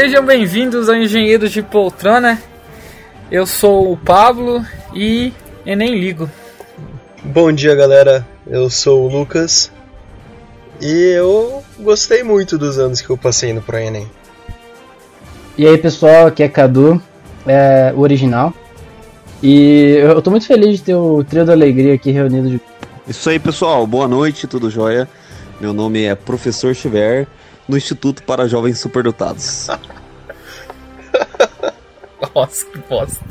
Sejam bem-vindos ao Engenheiros de Poltrona. Eu sou o Pablo e eu nem ligo. Bom dia, galera. Eu sou o Lucas e eu gostei muito dos anos que eu passei no ProEnem. E aí, pessoal, aqui é Cadu, é, o original. E eu tô muito feliz de ter o Trio da Alegria aqui reunido. De... Isso aí, pessoal. Boa noite, tudo jóia? Meu nome é Professor Chiver, no Instituto para Jovens Superdotados. Nossa, que bosta.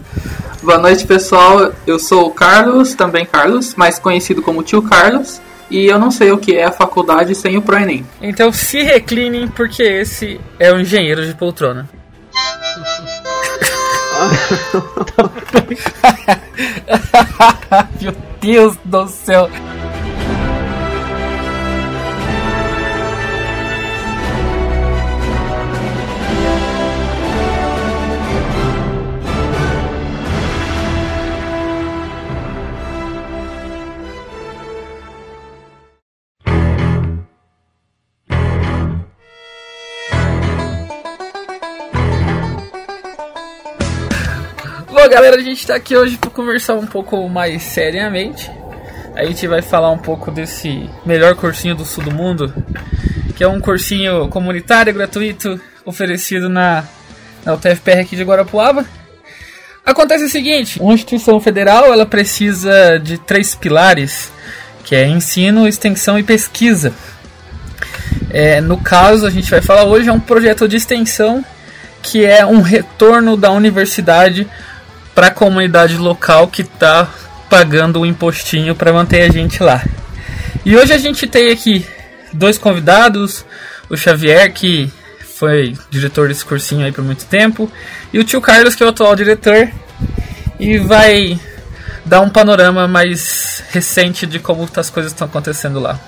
Boa noite, pessoal. Eu sou o Carlos, também Carlos, mais conhecido como Tio Carlos. E eu não sei o que é a faculdade sem o ProEnem. Então se reclinem, porque esse é o Engenheiro de Poltrona. Meu Deus do céu. Galera, a gente tá aqui hoje para conversar um pouco mais seriamente. A gente vai falar um pouco desse melhor cursinho do sul do mundo, que é um cursinho comunitário gratuito oferecido na, na UTFPR aqui de Guarapuava. Acontece o seguinte, uma instituição federal ela precisa de três pilares, que é ensino, extensão e pesquisa. É, no caso, a gente vai falar hoje é um projeto de extensão que é um retorno da universidade para a comunidade local que está pagando o impostinho para manter a gente lá. E hoje a gente tem aqui dois convidados, o Xavier que foi diretor desse cursinho aí por muito tempo e o tio Carlos que é o atual diretor e vai dar um panorama mais recente de como as coisas estão acontecendo lá.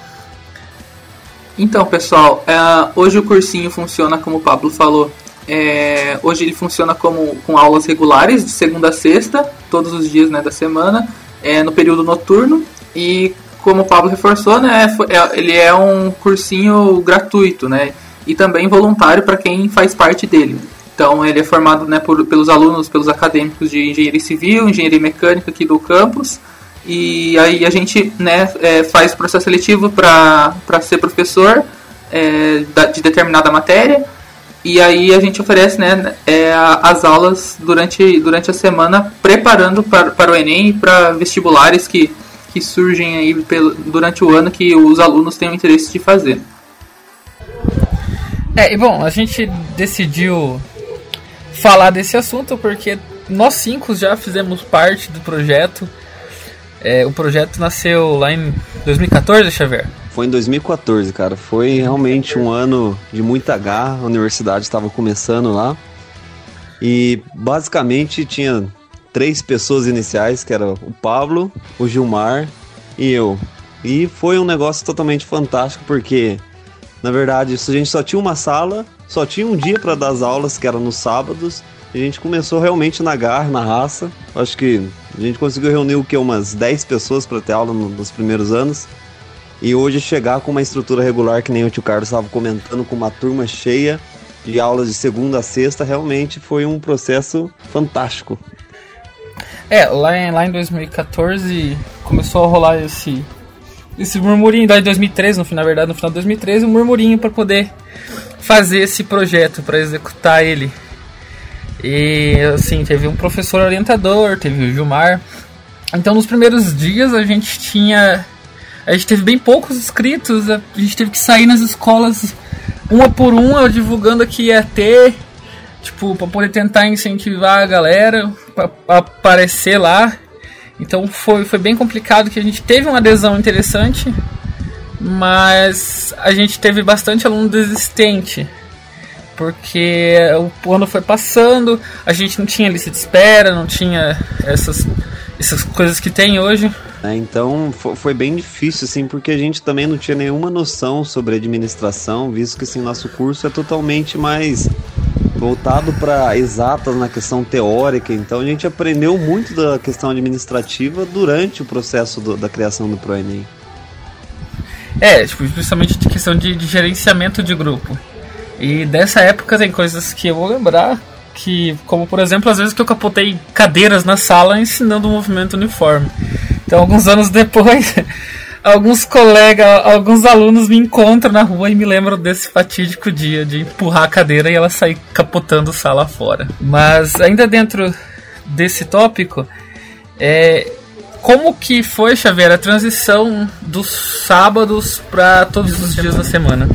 Então, pessoal, é, hoje o cursinho funciona como o Pablo falou. É, hoje ele funciona como, com aulas regulares, de segunda a sexta, todos os dias né, da semana, é, no período noturno. E como o Pablo reforçou, né, é, ele é um cursinho gratuito né, e também voluntário para quem faz parte dele. Então ele é formado né, por, pelos alunos, pelos acadêmicos de engenharia civil, engenharia mecânica aqui do campus. E aí a gente né, é, faz o processo seletivo para ser professor é, de determinada matéria. E aí a gente oferece né, é, as aulas durante, durante a semana, preparando para, para o Enem e para vestibulares que, que surgem aí pelo, durante o ano que os alunos têm o interesse de fazer. É, e bom, a gente decidiu falar desse assunto porque nós cinco já fizemos parte do projeto. É, o projeto nasceu lá em 2014, Xavier? Foi em 2014, cara. Foi realmente um ano de muita garra. A universidade estava começando lá. E basicamente tinha três pessoas iniciais, que era o Pablo, o Gilmar e eu. E foi um negócio totalmente fantástico porque na verdade, a gente só tinha uma sala, só tinha um dia para dar as aulas, que era nos sábados. E a gente começou realmente na garra, na raça. Acho que a gente conseguiu reunir o que umas 10 pessoas para ter aula nos primeiros anos. E hoje chegar com uma estrutura regular, que nem o tio Carlos estava comentando, com uma turma cheia de aulas de segunda a sexta, realmente foi um processo fantástico. É, lá em, lá em 2014 começou a rolar esse, esse murmurinho, lá em 2013, no final, na verdade, no final de 2013, um murmurinho para poder fazer esse projeto, para executar ele. E assim, teve um professor orientador, teve o Gilmar. Então nos primeiros dias a gente tinha a gente teve bem poucos inscritos, a gente teve que sair nas escolas uma por uma, divulgando que ia ter, tipo, para poder tentar incentivar a galera para aparecer lá. Então foi, foi bem complicado que a gente teve uma adesão interessante, mas a gente teve bastante aluno desistente. Porque o ano foi passando, a gente não tinha lista de espera, não tinha essas, essas coisas que tem hoje. É, então foi bem difícil, assim, porque a gente também não tinha nenhuma noção sobre administração, visto que assim, nosso curso é totalmente mais voltado para exatas na questão teórica. Então a gente aprendeu muito da questão administrativa durante o processo do, da criação do ProEnem. É, tipo, principalmente de questão de, de gerenciamento de grupo. E dessa época tem coisas que eu vou lembrar, que como por exemplo, às vezes que eu capotei cadeiras na sala ensinando o movimento uniforme. Então, alguns anos depois, alguns colegas, alguns alunos me encontram na rua e me lembram desse fatídico dia de empurrar a cadeira e ela sair capotando sala fora. Mas ainda dentro desse tópico, é, como que foi, Xavier, a transição dos sábados para todos os dias da semana?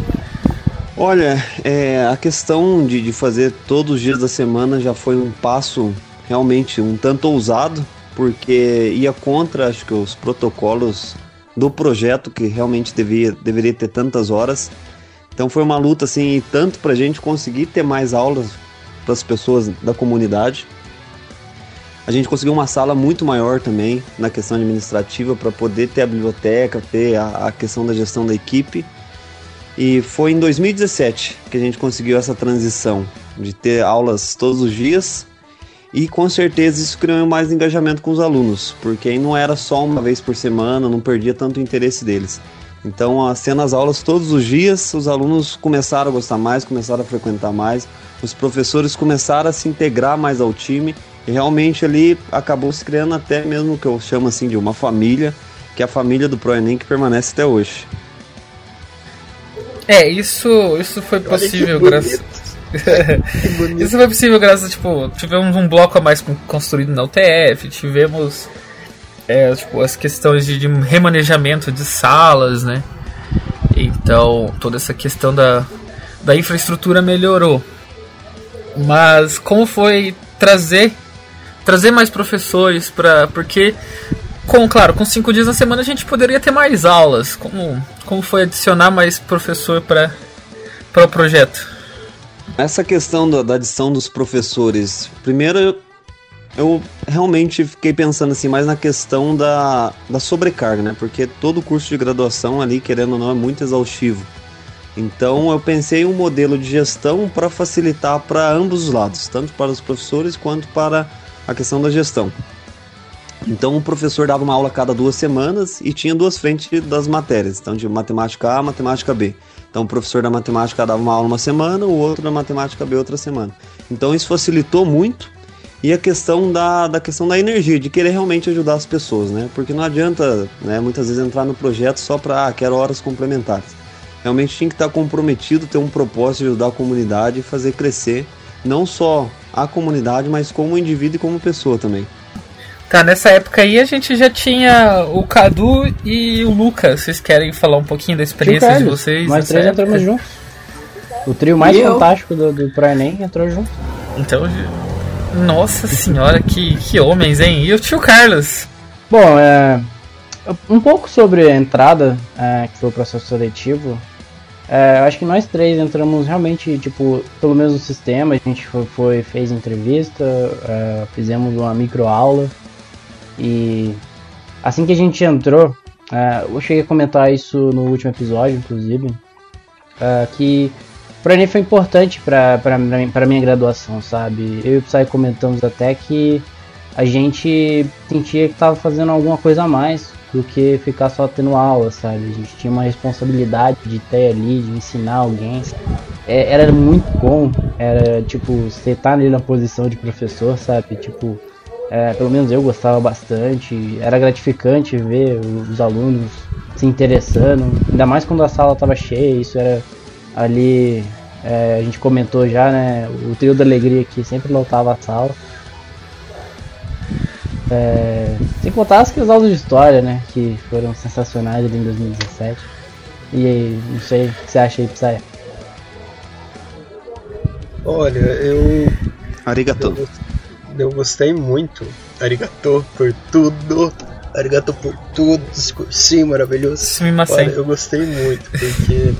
Olha, é, a questão de, de fazer todos os dias da semana já foi um passo realmente um tanto ousado, porque ia contra, acho que, os protocolos do projeto, que realmente devia, deveria ter tantas horas. Então foi uma luta, assim, tanto para a gente conseguir ter mais aulas para as pessoas da comunidade. A gente conseguiu uma sala muito maior também na questão administrativa para poder ter a biblioteca, ter a, a questão da gestão da equipe. E foi em 2017 que a gente conseguiu essa transição de ter aulas todos os dias e com certeza isso criou mais engajamento com os alunos, porque não era só uma vez por semana, não perdia tanto o interesse deles. Então, sendo as aulas todos os dias, os alunos começaram a gostar mais, começaram a frequentar mais, os professores começaram a se integrar mais ao time e realmente ali acabou se criando até mesmo o que eu chamo assim de uma família, que é a família do ProEnem que permanece até hoje. É, isso, isso foi possível graças. isso foi possível graças a, tipo, tivemos um bloco a mais construído na UTF, tivemos é, tipo, as questões de, de remanejamento de salas, né? Então, toda essa questão da, da infraestrutura melhorou. Mas como foi trazer trazer mais professores para porque com, claro, com cinco dias na semana a gente poderia ter mais aulas. Como, como foi adicionar mais professor para o projeto? Essa questão da, da adição dos professores, primeiro eu realmente fiquei pensando assim mais na questão da, da sobrecarga, né? Porque todo curso de graduação ali, querendo ou não, é muito exaustivo. Então eu pensei em um modelo de gestão para facilitar para ambos os lados, tanto para os professores quanto para a questão da gestão. Então o professor dava uma aula cada duas semanas e tinha duas frentes das matérias, então de matemática A, matemática B. Então o professor da matemática dava uma aula uma semana, o outro da matemática B outra semana. Então isso facilitou muito e a questão da, da questão da energia, de querer realmente ajudar as pessoas, né? Porque não adianta, né, muitas vezes entrar no projeto só para ah, quero horas complementares. Realmente tinha que estar comprometido, ter um propósito de ajudar a comunidade e fazer crescer não só a comunidade, mas como indivíduo e como pessoa também. Tá, nessa época aí a gente já tinha o Cadu e o Lucas. Vocês querem falar um pouquinho da experiência de vocês? Nós três época? entramos juntos. O trio mais e fantástico eu? do, do Pro Enem entrou junto. Então, nossa senhora, que, que homens, hein? E o tio Carlos? Bom, é, um pouco sobre a entrada, é, que foi o processo seletivo. É, acho que nós três entramos realmente, tipo, pelo mesmo sistema. A gente foi, foi fez entrevista, é, fizemos uma micro aula e assim que a gente entrou, uh, eu cheguei a comentar isso no último episódio, inclusive, uh, que para mim foi importante para minha graduação, sabe? Eu e o Psy comentamos até que a gente sentia que estava fazendo alguma coisa a mais do que ficar só tendo aula, sabe? A gente tinha uma responsabilidade de ter ali, de ensinar alguém. É, era muito bom, era tipo, você tá ali na posição de professor, sabe? Tipo, é, pelo menos eu gostava bastante. Era gratificante ver os alunos se interessando, ainda mais quando a sala estava cheia. Isso era ali, é, a gente comentou já, né? O trio da alegria que sempre lotava a sala. É, sem contar as aulas de história, né? Que foram sensacionais ali em 2017. E aí, não sei o que você acha aí, Psy? Olha, eu. Arigato. Eu eu gostei muito. Arigato por tudo. Arigato por tudo. Sim, maravilhoso. Sim, Olha, eu gostei muito, porque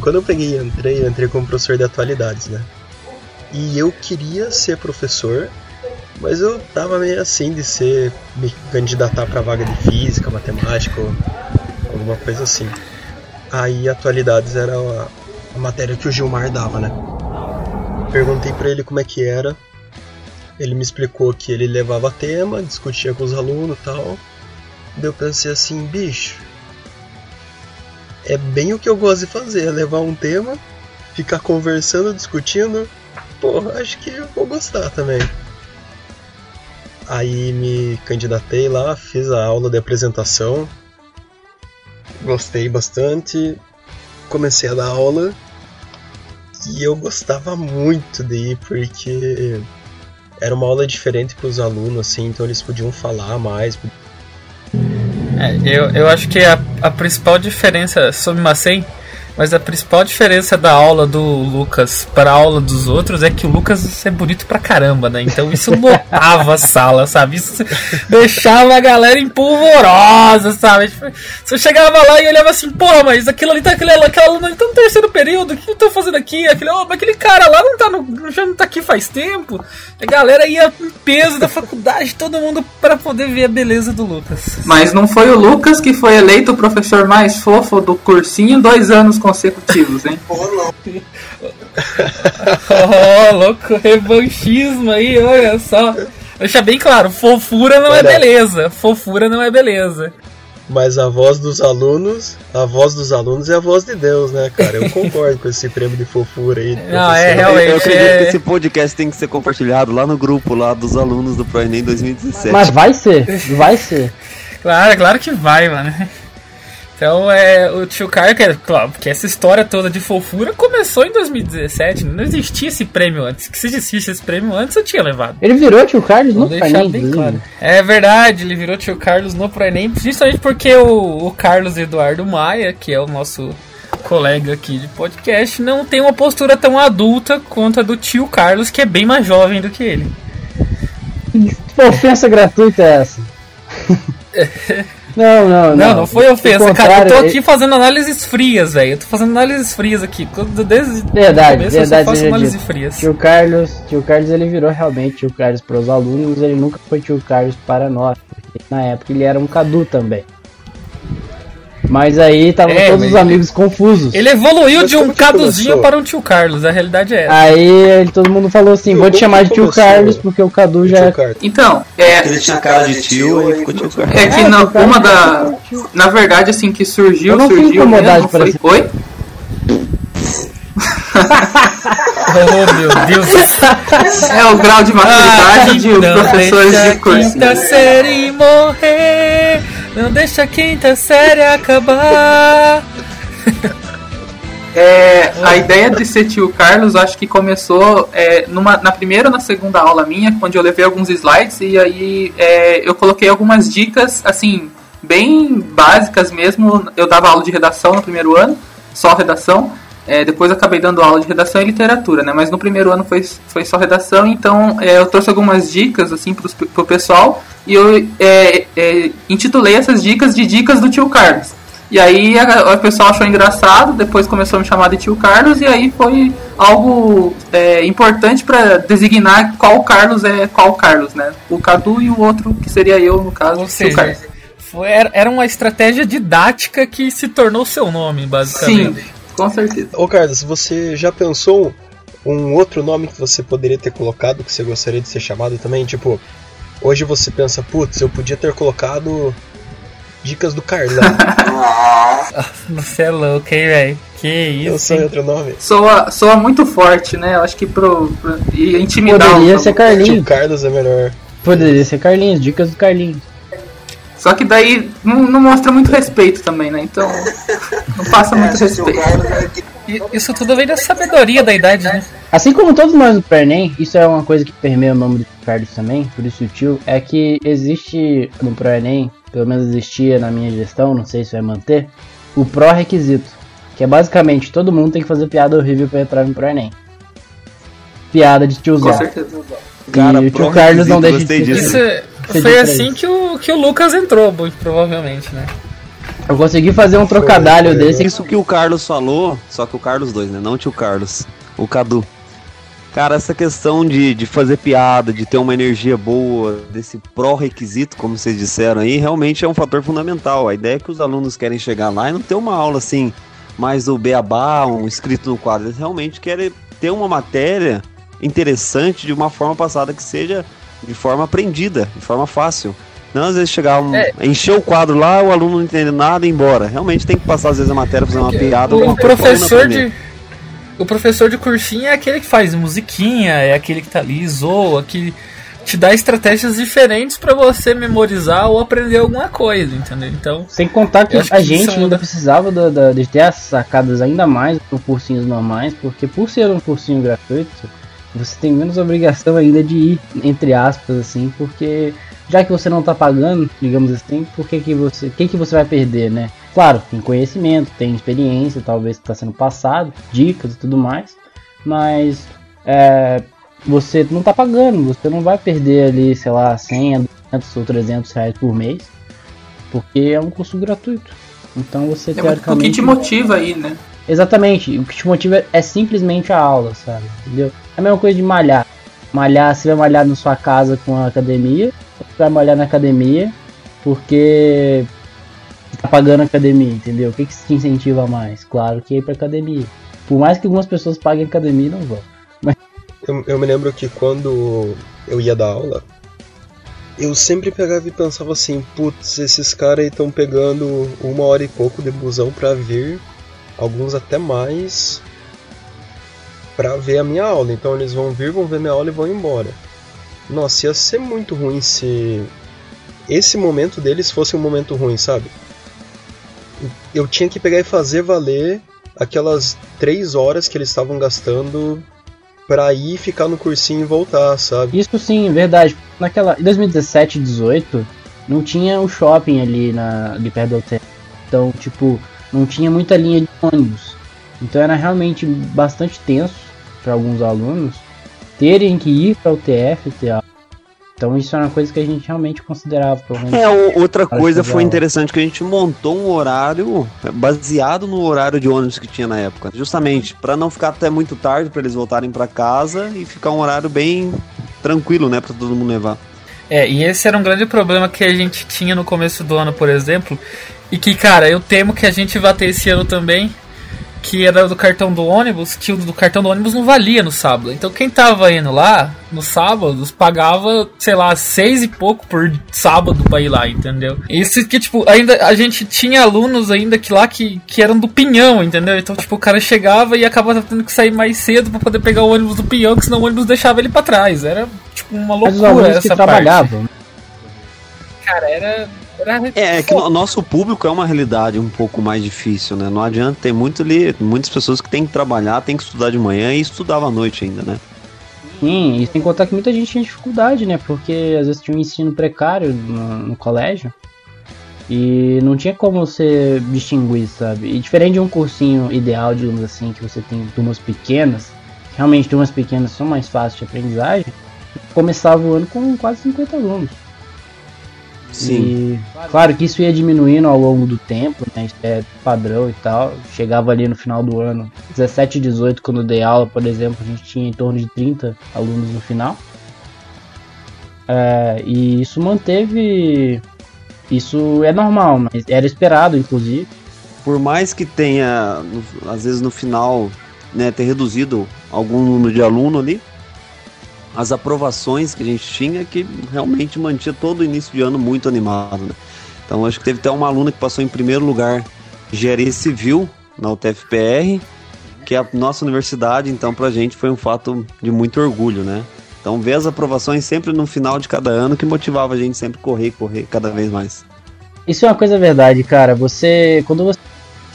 quando eu peguei e entrei, eu entrei como professor de atualidades, né? E eu queria ser professor, mas eu tava meio assim de ser me candidatar para vaga de física, matemática, ou alguma coisa assim. Aí atualidades era a, a matéria que o Gilmar dava, né? Perguntei para ele como é que era, ele me explicou que ele levava tema, discutia com os alunos e tal. Daí eu pensei assim, bicho, é bem o que eu gosto de fazer, é levar um tema ficar conversando, discutindo, pô, acho que eu vou gostar também. Aí me candidatei lá, fiz a aula de apresentação, gostei bastante, comecei a dar aula e eu gostava muito de ir porque era uma aula diferente para os alunos, assim, então eles podiam falar mais. É, eu, eu acho que a, a principal diferença, sobre Macei, mas a principal diferença da aula do Lucas para a aula dos outros é que o Lucas é bonito pra caramba, né? Então isso lotava a sala, sabe? Isso deixava a galera empolvorosa, sabe? Tipo, você chegava lá e olhava assim, pô, mas aquilo ali tá aquele, aquela aluna ali tá no terceiro período, o que eu tô fazendo aqui? Aquele, oh, aquele cara lá não tá no, já não tá aqui faz tempo. A galera ia em peso da faculdade, todo mundo para poder ver a beleza do Lucas. Mas não foi o Lucas que foi eleito o professor mais fofo do cursinho dois anos consecutivos, hein? oh, louco, revanchismo aí, olha só. Deixa bem claro, fofura não é Olha. beleza. Fofura não é beleza. Mas a voz dos alunos, a voz dos alunos é a voz de Deus, né, cara? Eu concordo com esse prêmio de fofura aí. Não, é realmente. Eu acredito é- que esse podcast tem que ser compartilhado lá no grupo lá dos alunos do ProEnem 2017. Mas vai ser, vai ser. Claro, claro que vai, mano. Então, é, o tio que, é, claro, porque essa história toda de fofura começou em 2017, não existia esse prêmio antes. Que se existisse esse prêmio antes, eu tinha levado. Ele virou tio Carlos Vou no deixar Enem, bem claro. É verdade, ele virou tio Carlos no Proenem, justamente porque o, o Carlos Eduardo Maia, que é o nosso colega aqui de podcast, não tem uma postura tão adulta quanto a do tio Carlos, que é bem mais jovem do que ele. Que ofensa gratuita é essa? Não, não, não. Não, não foi ofensa, cara. Eu tô aqui fazendo análises frias, velho. Eu tô fazendo análises frias aqui. Desde Verdade, começo verdade, eu só faço análises frias. Tio Carlos, tio Carlos ele virou realmente tio Carlos para os alunos, ele nunca foi tio Carlos para nós, porque na época ele era um Cadu também. Mas aí estavam É, todos mas os amigos confusos. Ele evoluiu Mas de um caduzinho começou? para um tio Carlos, a realidade é essa. Aí ele- todo mundo falou assim, vou te chamar de tio começou? Carlos porque o Cadu já Tio é Carlos. Então, é, Ele tinha cara de tio, aí ficou tio Carlos. é que É, na, uma é da. Na verdade, assim, que surgiu, Eu não fui surgiu. incomodado mesmo, foi, esse- Oi? Oh, meu Deus. É o grau de maturidade de os não professores de curso. quinta série morrer. Não deixa a quinta série acabar. É, a ideia de ser tio Carlos, acho que começou é, numa, na primeira ou na segunda aula minha, onde eu levei alguns slides e aí é, eu coloquei algumas dicas, assim, bem básicas mesmo. Eu dava aula de redação no primeiro ano, só redação. É, depois acabei dando aula de redação e literatura, né? Mas no primeiro ano foi, foi só redação, então é, eu trouxe algumas dicas assim pros, pro pessoal e eu é, é, intitulei essas dicas de dicas do tio Carlos. E aí a- o pessoal achou engraçado, depois começou a me chamar de tio Carlos e aí foi algo é, importante para designar qual Carlos é qual Carlos, né? O Cadu e o outro que seria eu no caso, Ou tio seja, Carlos. foi, era, era uma estratégia didática que se tornou seu nome, basicamente. Sim, com certeza. Ô Carlos, você já pensou um outro nome que você poderia ter colocado que você gostaria de ser chamado também? Tipo, hoje você pensa, putz, eu podia ter colocado Dicas do Carlão. Você é louco, hein, velho? Que eu isso. sei hein? outro nome. Soa, soa muito forte, né? Eu acho que pro, pro ia intimidar Poderia ser Carlinhos. Carlos é melhor. Poderia ser Carlinhos, dicas do Carlinhos. Só que daí não, não mostra muito respeito também, né? Então não passa muito respeito. E- Isso tudo vem da sabedoria da idade, né? Assim como todos nós do Pernem, isso é uma coisa que permeia o nome do Carlos também, por isso o tio, é que existe no ProEnem, pelo menos existia na minha gestão, não sei se vai manter, o pró-requisito, que é basicamente todo mundo tem que fazer piada horrível pra entrar no ProEnem. Piada de Com tiozão. certeza. Cara, e o tio Carlos não deixa de gostei ser disso. Isso é- foi assim que o, que o Lucas entrou, muito provavelmente, né? Eu consegui fazer um trocadilho foi, desse. Isso que o Carlos falou, só que o Carlos 2, né? Não o tio Carlos, o Cadu. Cara, essa questão de, de fazer piada, de ter uma energia boa, desse pró-requisito, como vocês disseram aí, realmente é um fator fundamental. A ideia é que os alunos querem chegar lá e não ter uma aula assim, mais do beabá, um escrito no quadro. Eles realmente querem ter uma matéria interessante de uma forma passada que seja de forma aprendida, de forma fácil. Não às vezes chegar um, É. encher o quadro lá, o aluno não entende nada e ir embora. Realmente tem que passar às vezes a matéria, fazer uma piada. O, professor de. O professor de cursinho é aquele que faz musiquinha, é aquele que tá ali, zoa, que te dá estratégias diferentes para você memorizar ou aprender alguma coisa, entendeu? Então. Sem contar que, a gente ainda precisava da, da, de ter as sacadas ainda mais por cursinhos normais, porque por ser um cursinho gratuito, você tem menos obrigação ainda de ir, entre aspas, assim, porque já que você não tá pagando, digamos assim, por que, que você. que, que você vai perder, né? Claro, tem conhecimento, tem experiência, talvez que está sendo passado, dicas e tudo mais, mas é, você não tá pagando, você não vai perder ali, sei lá, 100, 200 ou 300 reais por mês, porque é um curso gratuito. Então você é teoricamente. O que te motiva aí, né? Exatamente, o que te motiva é simplesmente a aula, sabe? Entendeu? É a mesma coisa de malhar. Malhar, você vai malhar na sua casa com a academia, você vai malhar na academia porque tá pagando a academia, entendeu? O que, que te incentiva mais? Claro que é ir pra academia. Por mais que algumas pessoas paguem academia, não vão. Eu, eu me lembro que quando eu ia dar aula, eu sempre pegava e pensava assim, putz, esses caras estão pegando uma hora e pouco de busão pra vir, alguns até mais, pra ver a minha aula. Então eles vão vir, vão ver minha aula e vão embora. Nossa, ia ser muito ruim se esse momento deles fosse um momento ruim, sabe? Eu tinha que pegar e fazer valer aquelas três horas que eles estavam gastando pra ir ficar no cursinho e voltar, sabe? Isso sim, verdade. Naquela, em 2017, 18, não tinha o shopping ali, na, perto do hotel. Então, tipo, não tinha muita linha de ônibus. Então era realmente bastante tenso para alguns alunos terem que ir para o TF ter aula. Então isso é uma coisa que a gente realmente considerava. É, outra coisa foi interessante que a gente montou um horário baseado no horário de ônibus que tinha na época, justamente para não ficar até muito tarde para eles voltarem para casa e ficar um horário bem tranquilo, né, para todo mundo levar. É, e esse era um grande problema que a gente tinha no começo do ano, por exemplo, e que, cara, eu temo que a gente vá ter esse ano também, que era do cartão do ônibus, que o do cartão do ônibus não valia no sábado. Então quem tava indo lá, no sábado, pagava, sei lá, seis e pouco por sábado pra ir lá, entendeu? Isso que, tipo, ainda a gente tinha alunos ainda que lá que, que eram do pinhão, entendeu? Então, tipo, o cara chegava e acabava tendo que sair mais cedo para poder pegar o ônibus do pinhão, que senão o ônibus deixava ele para trás. Era, tipo, uma loucura essa que parte. trabalhavam. Cara, era é, é que o nosso público é uma realidade um pouco mais difícil, né? Não adianta, tem muito ali, muitas pessoas que têm que trabalhar, têm que estudar de manhã e estudava à noite ainda, né? Sim, e sem contar que muita gente tinha dificuldade, né? Porque às vezes tinha um ensino precário no, no colégio e não tinha como você distinguir, sabe? E diferente de um cursinho ideal, digamos assim, que você tem turmas pequenas, realmente turmas pequenas são mais fáceis de aprendizagem, começava o ano com quase 50 alunos. Sim. E, claro que isso ia diminuindo ao longo do tempo, né? Isso é padrão e tal. Chegava ali no final do ano, 17 e 18, quando eu dei aula, por exemplo, a gente tinha em torno de 30 alunos no final. É, e isso manteve. Isso é normal, mas era esperado, inclusive. Por mais que tenha, às vezes no final, né, ter reduzido algum número de aluno ali, as aprovações que a gente tinha que realmente mantinha todo o início de ano muito animado. Né? Então acho que teve até uma aluna que passou em primeiro lugar engenharia civil na UTFPR, que é a nossa universidade, então pra gente foi um fato de muito orgulho, né? Então ver as aprovações sempre no final de cada ano que motivava a gente sempre correr, correr cada vez mais. Isso é uma coisa verdade, cara. Você, quando você,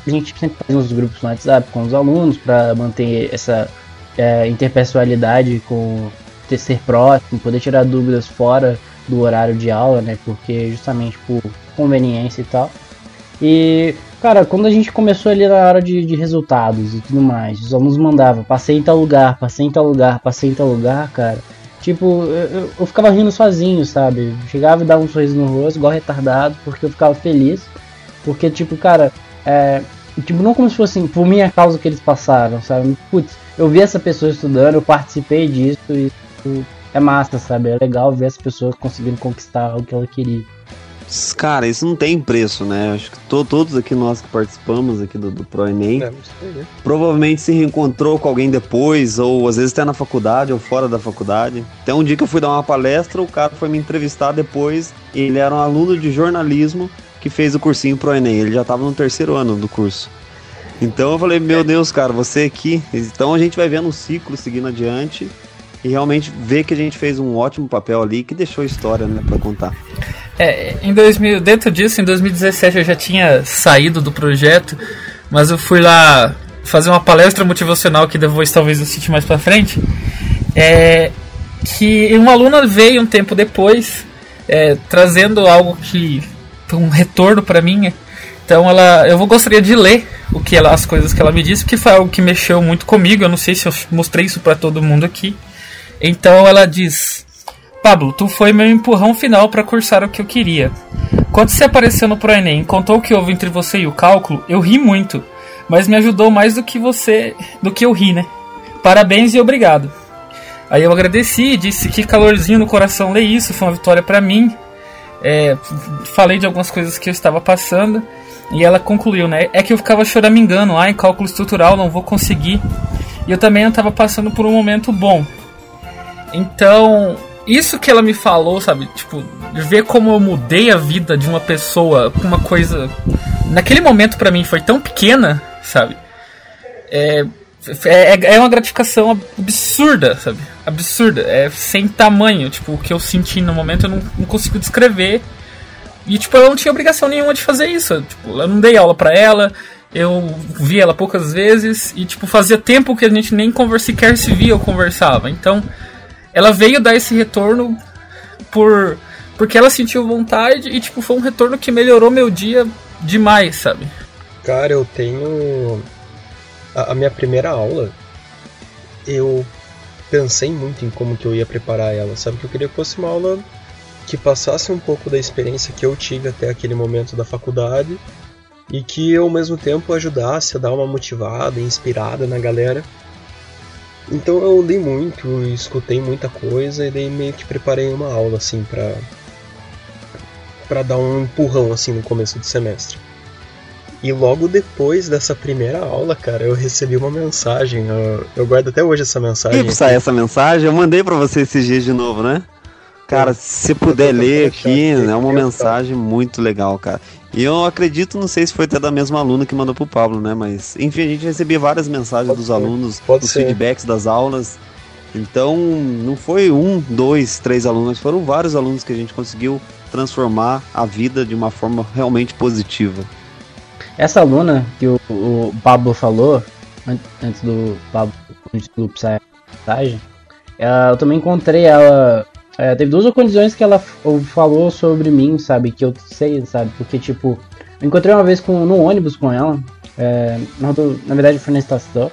a gente sempre faz uns grupos no WhatsApp com os alunos para manter essa é, interpessoalidade com ser próximo, poder tirar dúvidas fora do horário de aula, né? Porque justamente por conveniência e tal. E, cara, quando a gente começou ali na hora de, de resultados e tudo mais, os alunos mandavam, passei em tal lugar, passei em tal lugar, passei em tal lugar, cara. Tipo, eu, eu ficava rindo sozinho, sabe? Chegava e dava um sorriso no rosto, igual retardado, porque eu ficava feliz. Porque, tipo, cara, é, tipo, não como se fosse por minha causa que eles passaram, sabe? Putz, eu vi essa pessoa estudando, eu participei disso e Tipo, é massa, sabe? É legal ver as pessoas conseguindo conquistar o que ela queria. Cara, isso não tem preço, né? Acho que to, todos aqui nós que participamos aqui do, do Pro Enem é, provavelmente se reencontrou com alguém depois, ou às vezes até na faculdade ou fora da faculdade. Até um dia que eu fui dar uma palestra, o cara foi me entrevistar depois, e ele era um aluno de jornalismo que fez o cursinho Pro Enem. Ele já estava no terceiro ano do curso. Então eu falei, meu Deus, cara, você aqui. Então a gente vai vendo um ciclo seguindo adiante e realmente ver que a gente fez um ótimo papel ali que deixou história, né, para contar. É, em 2000, dentro disso, em 2017 eu já tinha saído do projeto, mas eu fui lá fazer uma palestra motivacional que depois talvez eu mais para frente. É, que uma aluna veio um tempo depois é, trazendo algo que um retorno para mim. Então ela, eu gostaria de ler o que ela, as coisas que ela me disse, porque foi algo que mexeu muito comigo. Eu não sei se eu mostrei isso para todo mundo aqui. Então ela diz: Pablo, tu foi meu empurrão final para cursar o que eu queria. Quando você apareceu no ProEnem e contou o que houve entre você e o cálculo, eu ri muito, mas me ajudou mais do que você, do que eu ri, né? Parabéns e obrigado. Aí eu agradeci, disse que calorzinho no coração ler isso, foi uma vitória para mim. É, falei de algumas coisas que eu estava passando e ela concluiu, né? É que eu ficava choramingando lá em cálculo estrutural, não vou conseguir. E eu também estava passando por um momento bom. Então, isso que ela me falou, sabe? Tipo, ver como eu mudei a vida de uma pessoa com uma coisa. Naquele momento para mim foi tão pequena, sabe? É, é, é uma gratificação absurda, sabe? Absurda. É sem tamanho. Tipo, o que eu senti no momento eu não, não consigo descrever. E, tipo, eu não tinha obrigação nenhuma de fazer isso. Tipo, eu não dei aula pra ela, eu vi ela poucas vezes, e, tipo, fazia tempo que a gente nem conversa, sequer se via ou conversava. Então, ela veio dar esse retorno por porque ela sentiu vontade e tipo foi um retorno que melhorou meu dia demais, sabe? Cara, eu tenho a, a minha primeira aula eu pensei muito em como que eu ia preparar ela, sabe que eu queria que fosse uma aula que passasse um pouco da experiência que eu tive até aquele momento da faculdade e que ao mesmo tempo ajudasse a dar uma motivada, inspirada na galera então eu li muito, escutei muita coisa e daí meio que preparei uma aula assim para para dar um empurrão assim no começo do semestre. E logo depois dessa primeira aula, cara, eu recebi uma mensagem. Eu, eu guardo até hoje essa mensagem. Tipo, sai essa mensagem? Eu mandei para você esses dias de novo, né? Cara, se puder ler aqui, é uma mensagem muito legal, cara. E eu acredito, não sei se foi até da mesma aluna que mandou pro Pablo, né? Mas, enfim, a gente recebia várias mensagens Pode dos ser. alunos, Pode dos ser. feedbacks das aulas. Então, não foi um, dois, três alunos, foram vários alunos que a gente conseguiu transformar a vida de uma forma realmente positiva. Essa aluna que o, o Pablo falou, antes do Pablo, antes do mensagem, eu também encontrei ela é, teve duas ocasiões que ela falou sobre mim, sabe? Que eu sei, sabe? Porque, tipo, eu encontrei uma vez com, no ônibus com ela. É, na verdade, foi na estação.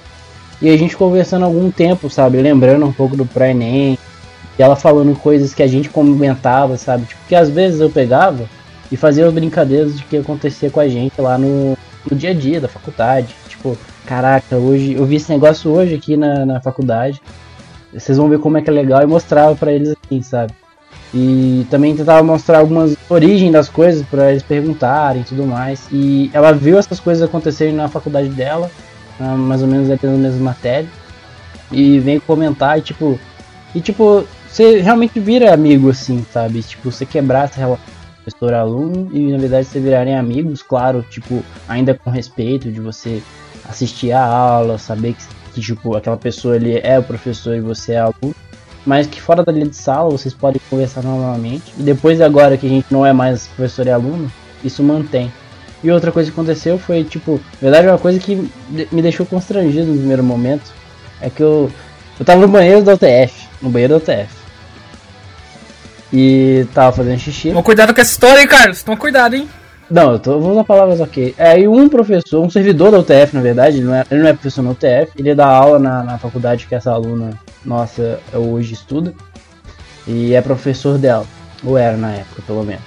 E a gente conversando algum tempo, sabe? Lembrando um pouco do pré-ENEM. E ela falando coisas que a gente comentava, sabe? Tipo, que às vezes eu pegava e fazia as brincadeiras de que acontecia com a gente lá no, no dia a dia da faculdade. Tipo, caraca, hoje eu vi esse negócio hoje aqui na, na faculdade vocês vão ver como é que é legal e mostrava para eles assim, sabe? E também tentava mostrar algumas origens das coisas para eles perguntarem e tudo mais. E ela viu essas coisas acontecerem na faculdade dela, mais ou menos até na mesma matéria. E vem comentar e tipo. E tipo, você realmente vira amigo assim, sabe? Tipo, você quebrar essa relação professor-aluno e na verdade você virarem amigos, claro, tipo, ainda com respeito de você assistir a aula, saber que que tipo, aquela pessoa ali é o professor e você é aluno, mas que fora da linha de sala vocês podem conversar normalmente. E depois agora que a gente não é mais professor e aluno, isso mantém. E outra coisa que aconteceu foi, tipo, na verdade uma coisa que me deixou constrangido no primeiro momento, é que eu, eu tava no banheiro da UTF, no banheiro da UTF. E tava fazendo xixi. Toma cuidado com essa história, hein, Carlos? Toma cuidado, hein? Não, eu tô, vou usar palavras ok. É, e um professor, um servidor da UTF, na verdade, ele não é, ele não é professor na UTF, ele dá aula na, na faculdade que essa aluna nossa hoje estuda. E é professor dela. Ou era na época, pelo menos.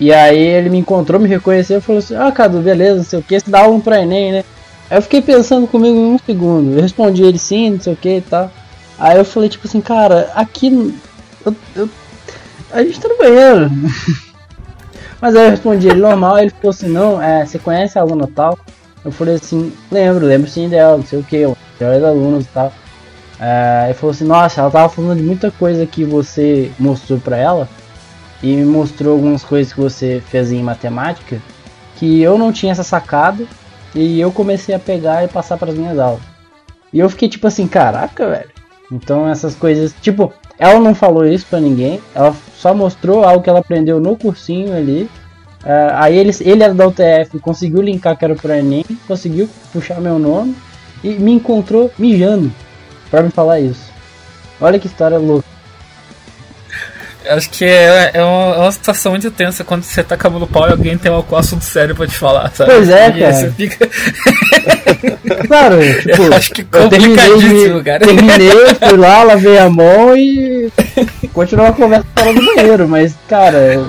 E aí ele me encontrou, me reconheceu e falou assim, ah, Cadu, beleza, não sei o que, você dá aula pra Enem, né? Aí eu fiquei pensando comigo um segundo. Eu respondi ele sim, não sei o que e tal. Aí eu falei, tipo assim, cara, aqui. Eu, eu, a gente tá no banheiro. Mas aí eu respondi ele normal, ele falou assim, não, é, você conhece a aluna tal? Eu falei assim, lembro, lembro sim dela, não sei o que, melhores alunos e tal. É, ele falou assim, nossa, ela tava falando de muita coisa que você mostrou pra ela e me mostrou algumas coisas que você fez em matemática que eu não tinha essa sacada, e eu comecei a pegar e passar para as minhas aulas. E eu fiquei tipo assim, caraca, velho. Então essas coisas, tipo, ela não falou isso para ninguém, ela só mostrou algo que ela aprendeu no cursinho ali. Uh, aí ele, ele era da UTF, conseguiu linkar que era pro Enem, conseguiu puxar meu nome e me encontrou mijando para me falar isso. Olha que história louca. Acho que é, é, uma, é, uma, situação muito tensa quando você tá cabelo pau e alguém tem um assunto sério pra te falar, sabe? Pois é, cara. Você fica... claro, tipo, eu acho que complicadíssimo, cara. Terminei, fui lá, lavei a mão e continuou a conversa fora do banheiro, mas, cara.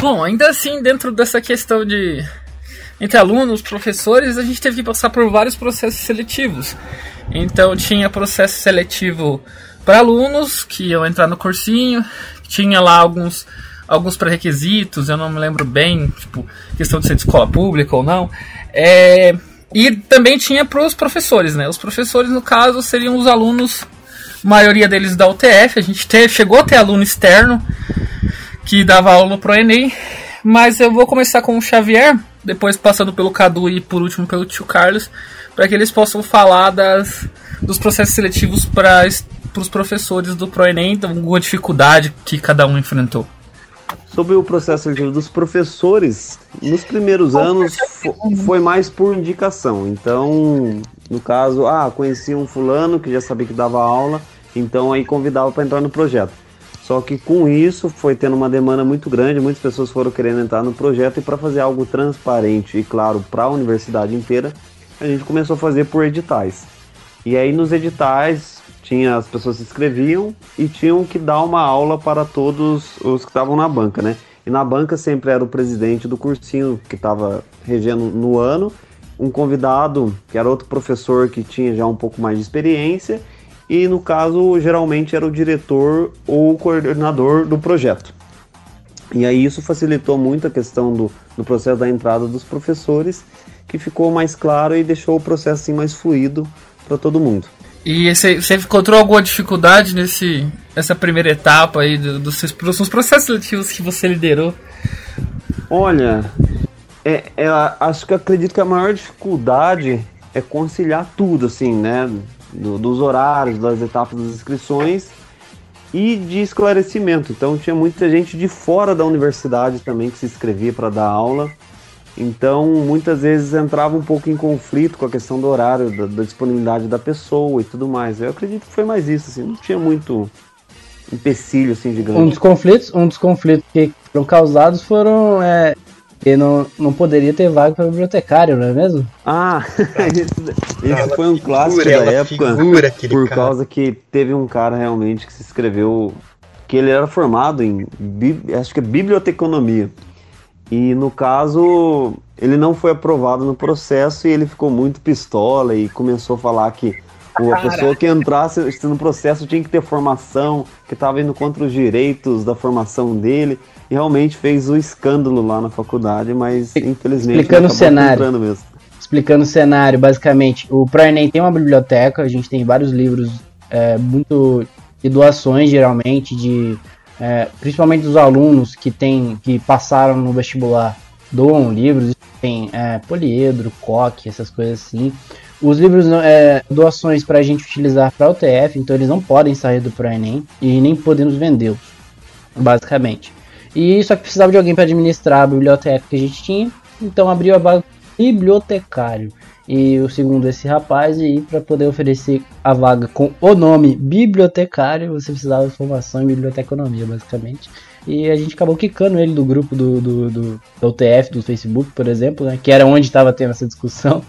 Bom, ainda assim, dentro dessa questão de entre alunos, professores, a gente teve que passar por vários processos seletivos. Então tinha processo seletivo para alunos que iam entrar no cursinho, tinha lá alguns alguns pré-requisitos, eu não me lembro bem, tipo, questão de ser de escola pública ou não. É, e também tinha para os professores, né? Os professores, no caso, seriam os alunos, maioria deles da UTF, a gente teve, chegou a ter aluno externo, que dava aula pro Enem. Mas eu vou começar com o Xavier, depois passando pelo Cadu e por último pelo tio Carlos, para que eles possam falar das, dos processos seletivos para os professores do ProEnem, alguma dificuldade que cada um enfrentou. Sobre o processo seletivo dos professores, nos primeiros anos foi mais por indicação. Então, no caso, ah, conhecia um fulano que já sabia que dava aula, então aí convidava para entrar no projeto. Só que com isso foi tendo uma demanda muito grande, muitas pessoas foram querendo entrar no projeto e para fazer algo transparente e claro para a universidade inteira, a gente começou a fazer por editais. E aí nos editais tinha as pessoas se inscreviam e tinham que dar uma aula para todos os que estavam na banca, né? E na banca sempre era o presidente do cursinho que estava regendo no ano, um convidado que era outro professor que tinha já um pouco mais de experiência e no caso geralmente era o diretor ou o coordenador do projeto. E aí isso facilitou muito a questão do, do processo da entrada dos professores, que ficou mais claro e deixou o processo assim, mais fluido para todo mundo. E você, você encontrou alguma dificuldade nesse essa primeira etapa aí dos, dos seus processos seletivos que você liderou? Olha, é, é, acho que acredito que a maior dificuldade é conciliar tudo, assim, né? Do, dos horários, das etapas das inscrições e de esclarecimento. Então tinha muita gente de fora da universidade também que se inscrevia para dar aula. Então muitas vezes entrava um pouco em conflito com a questão do horário, da, da, disponibilidade da pessoa e tudo mais. Eu acredito que foi mais isso, assim, não tinha muito empecilho assim gigante. Um dos conflitos, um dos conflitos que foram causados foram é, porque não, não poderia ter vaga para bibliotecário, não é mesmo? Ah, esse, foi um clássico da época. por cara. causa que teve um cara realmente que se inscreveu, que ele era formado em, acho que é biblioteconomia. E no caso, ele não foi aprovado no processo e ele ficou muito pistola e começou a falar que a pessoa que entrasse no processo tinha que ter formação, que estava indo contra os direitos da formação dele e realmente fez o escândalo lá na faculdade, mas infelizmente explicando o cenário. Mesmo. Explicando o cenário, basicamente, o ProEnem tem uma biblioteca, a gente tem vários livros é, muito de doações geralmente de é, principalmente dos alunos que tem que passaram no vestibular doam livros, tem é, poliedro, coque, essas coisas assim. Os livros é, doações para a gente utilizar para o TF, então eles não podem sair do ProEnem e nem podemos vendê-los, basicamente. E só que precisava de alguém para administrar a biblioteca que a gente tinha. Então abriu a vaga bibliotecário. E o segundo esse rapaz, e para poder oferecer a vaga com o nome bibliotecário, você precisava de formação em biblioteconomia, basicamente. E a gente acabou quicando ele do grupo do, do, do, do UTF, do Facebook, por exemplo, né, que era onde estava tendo essa discussão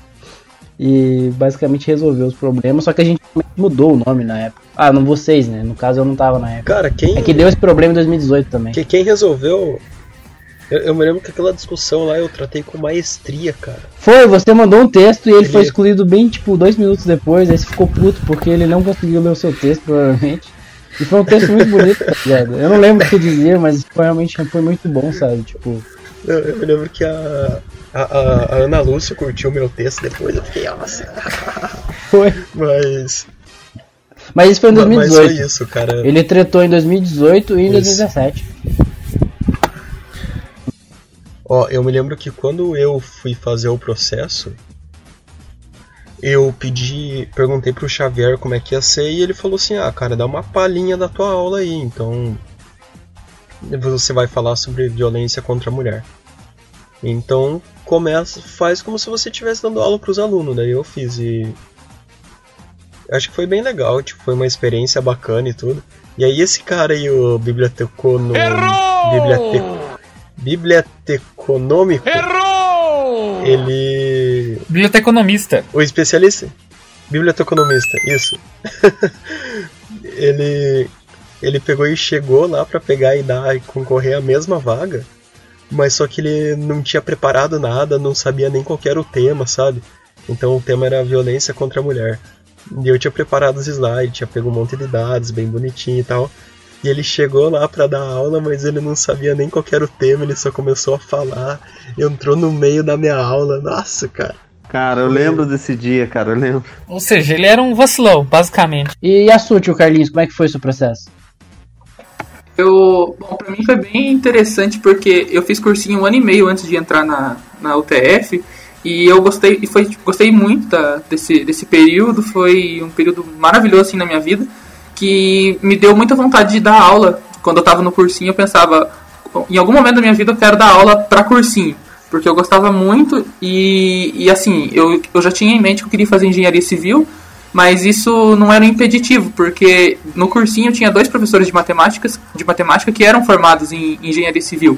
e basicamente resolveu os problemas, só que a gente mudou o nome na época. Ah, não vocês, né? No caso eu não tava na época. Cara, quem. É que deu esse problema em 2018 também. Que, quem resolveu. Eu, eu, me lembro que aquela discussão lá eu tratei com maestria, cara. Foi, você mandou um texto e ele, ele... foi excluído bem, tipo, dois minutos depois, aí você ficou puto porque ele não conseguiu ler o seu texto, provavelmente. E foi um texto muito bonito, tá ligado? Eu não lembro o que dizia, mas foi realmente foi muito bom, sabe? Tipo. Eu, eu me lembro que a, a, a, Ana Lúcia curtiu meu texto depois, eu fiquei, nossa. Foi. Mas. Mas isso foi em 2018. Mas foi isso, cara. Ele tretou em 2018 e em 2017. Ó, eu me lembro que quando eu fui fazer o processo, eu pedi, perguntei pro Xavier como é que ia ser e ele falou assim: "Ah, cara, dá uma palhinha da tua aula aí, então você vai falar sobre violência contra a mulher". Então, começa, faz como se você estivesse dando aula para os alunos, daí eu fiz e acho que foi bem legal, tipo, foi uma experiência bacana e tudo. E aí esse cara aí, o bibliotecono biblioteco biblioteconômico, Errou! ele biblioteconomista. O especialista biblioteconomista, isso. ele ele pegou e chegou lá para pegar e dar e concorrer à mesma vaga mas só que ele não tinha preparado nada, não sabia nem qual era o tema, sabe? Então o tema era violência contra a mulher. E eu tinha preparado os slides, tinha pego um monte de dados bem bonitinho e tal. E ele chegou lá para dar aula, mas ele não sabia nem qual era o tema, ele só começou a falar, entrou no meio da minha aula. Nossa, cara. Cara, eu lembro desse dia, cara, eu lembro. Ou seja, ele era um vacilão, basicamente. E a sua, tio Carlinhos, como é que foi o seu processo? Eu, bom, pra mim foi bem interessante porque eu fiz cursinho um ano e meio antes de entrar na, na UTF e eu gostei e foi gostei muito da, desse, desse período, foi um período maravilhoso assim na minha vida que me deu muita vontade de dar aula. Quando eu tava no cursinho, eu pensava, em algum momento da minha vida eu quero dar aula para cursinho, porque eu gostava muito e, e assim, eu, eu já tinha em mente que eu queria fazer engenharia civil, mas isso não era impeditivo, porque no cursinho tinha dois professores de matemática, de matemática que eram formados em engenharia civil.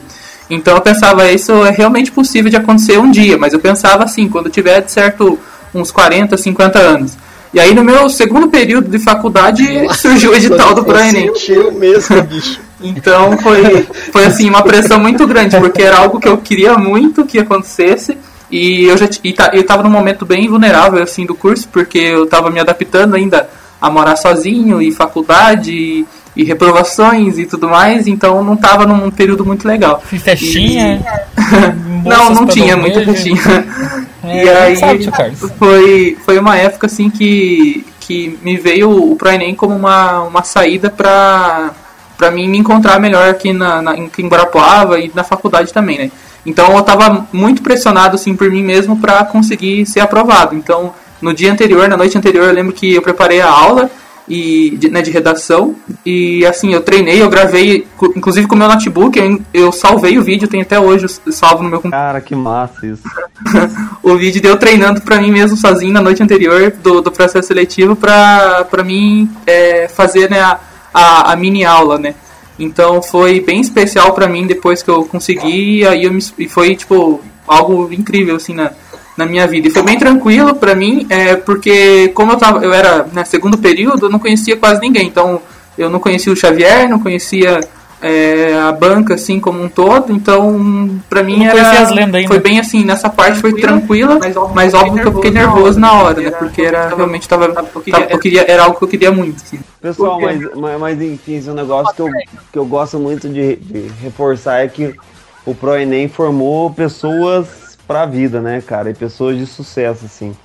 Então eu pensava, isso é realmente possível de acontecer um dia, mas eu pensava assim, quando tiver de certo uns 40, 50 anos. E aí no meu segundo período de faculdade surgiu o edital do ProEnem. mesmo, bicho. então foi, foi assim, uma pressão muito grande, porque era algo que eu queria muito que acontecesse. E eu já e tá, eu tava num momento bem vulnerável assim do curso, porque eu tava me adaptando ainda a morar sozinho e faculdade e, e reprovações e tudo mais, então não tava num período muito legal. Festinha? E... não, não tinha muita festinha. É, e aí foi, foi uma época assim que, que me veio o ProEnem como uma, uma saída para para mim me encontrar melhor aqui na, na, em Guarapuava e na faculdade também, né? Então eu estava muito pressionado assim por mim mesmo para conseguir ser aprovado. Então no dia anterior, na noite anterior, eu lembro que eu preparei a aula e de, né, de redação e assim eu treinei, eu gravei, inclusive com o meu notebook, eu, eu salvei o vídeo, tem até hoje salvo no meu computador. Cara, que massa isso. o vídeo deu treinando para mim mesmo sozinho na noite anterior do, do processo seletivo para para mim é, fazer né, a, a, a mini aula, né? Então foi bem especial para mim depois que eu consegui, e aí eu me, e foi tipo algo incrível assim na, na minha vida. E foi bem tranquilo para mim, é, porque como eu tava, eu era né, segundo período, eu não conhecia quase ninguém. Então eu não conhecia o Xavier, não conhecia é, a banca assim como um todo, então pra mim era, foi bem assim, nessa parte foi tranquila, mas óbvio que eu fiquei nervoso na hora, né, porque era realmente tava, tava, eu queria, era algo que eu queria muito. Assim. Pessoal, mas, mas enfim, um negócio que eu, que eu gosto muito de, de reforçar é que o ProEnem formou pessoas pra vida, né, cara, e pessoas de sucesso, assim.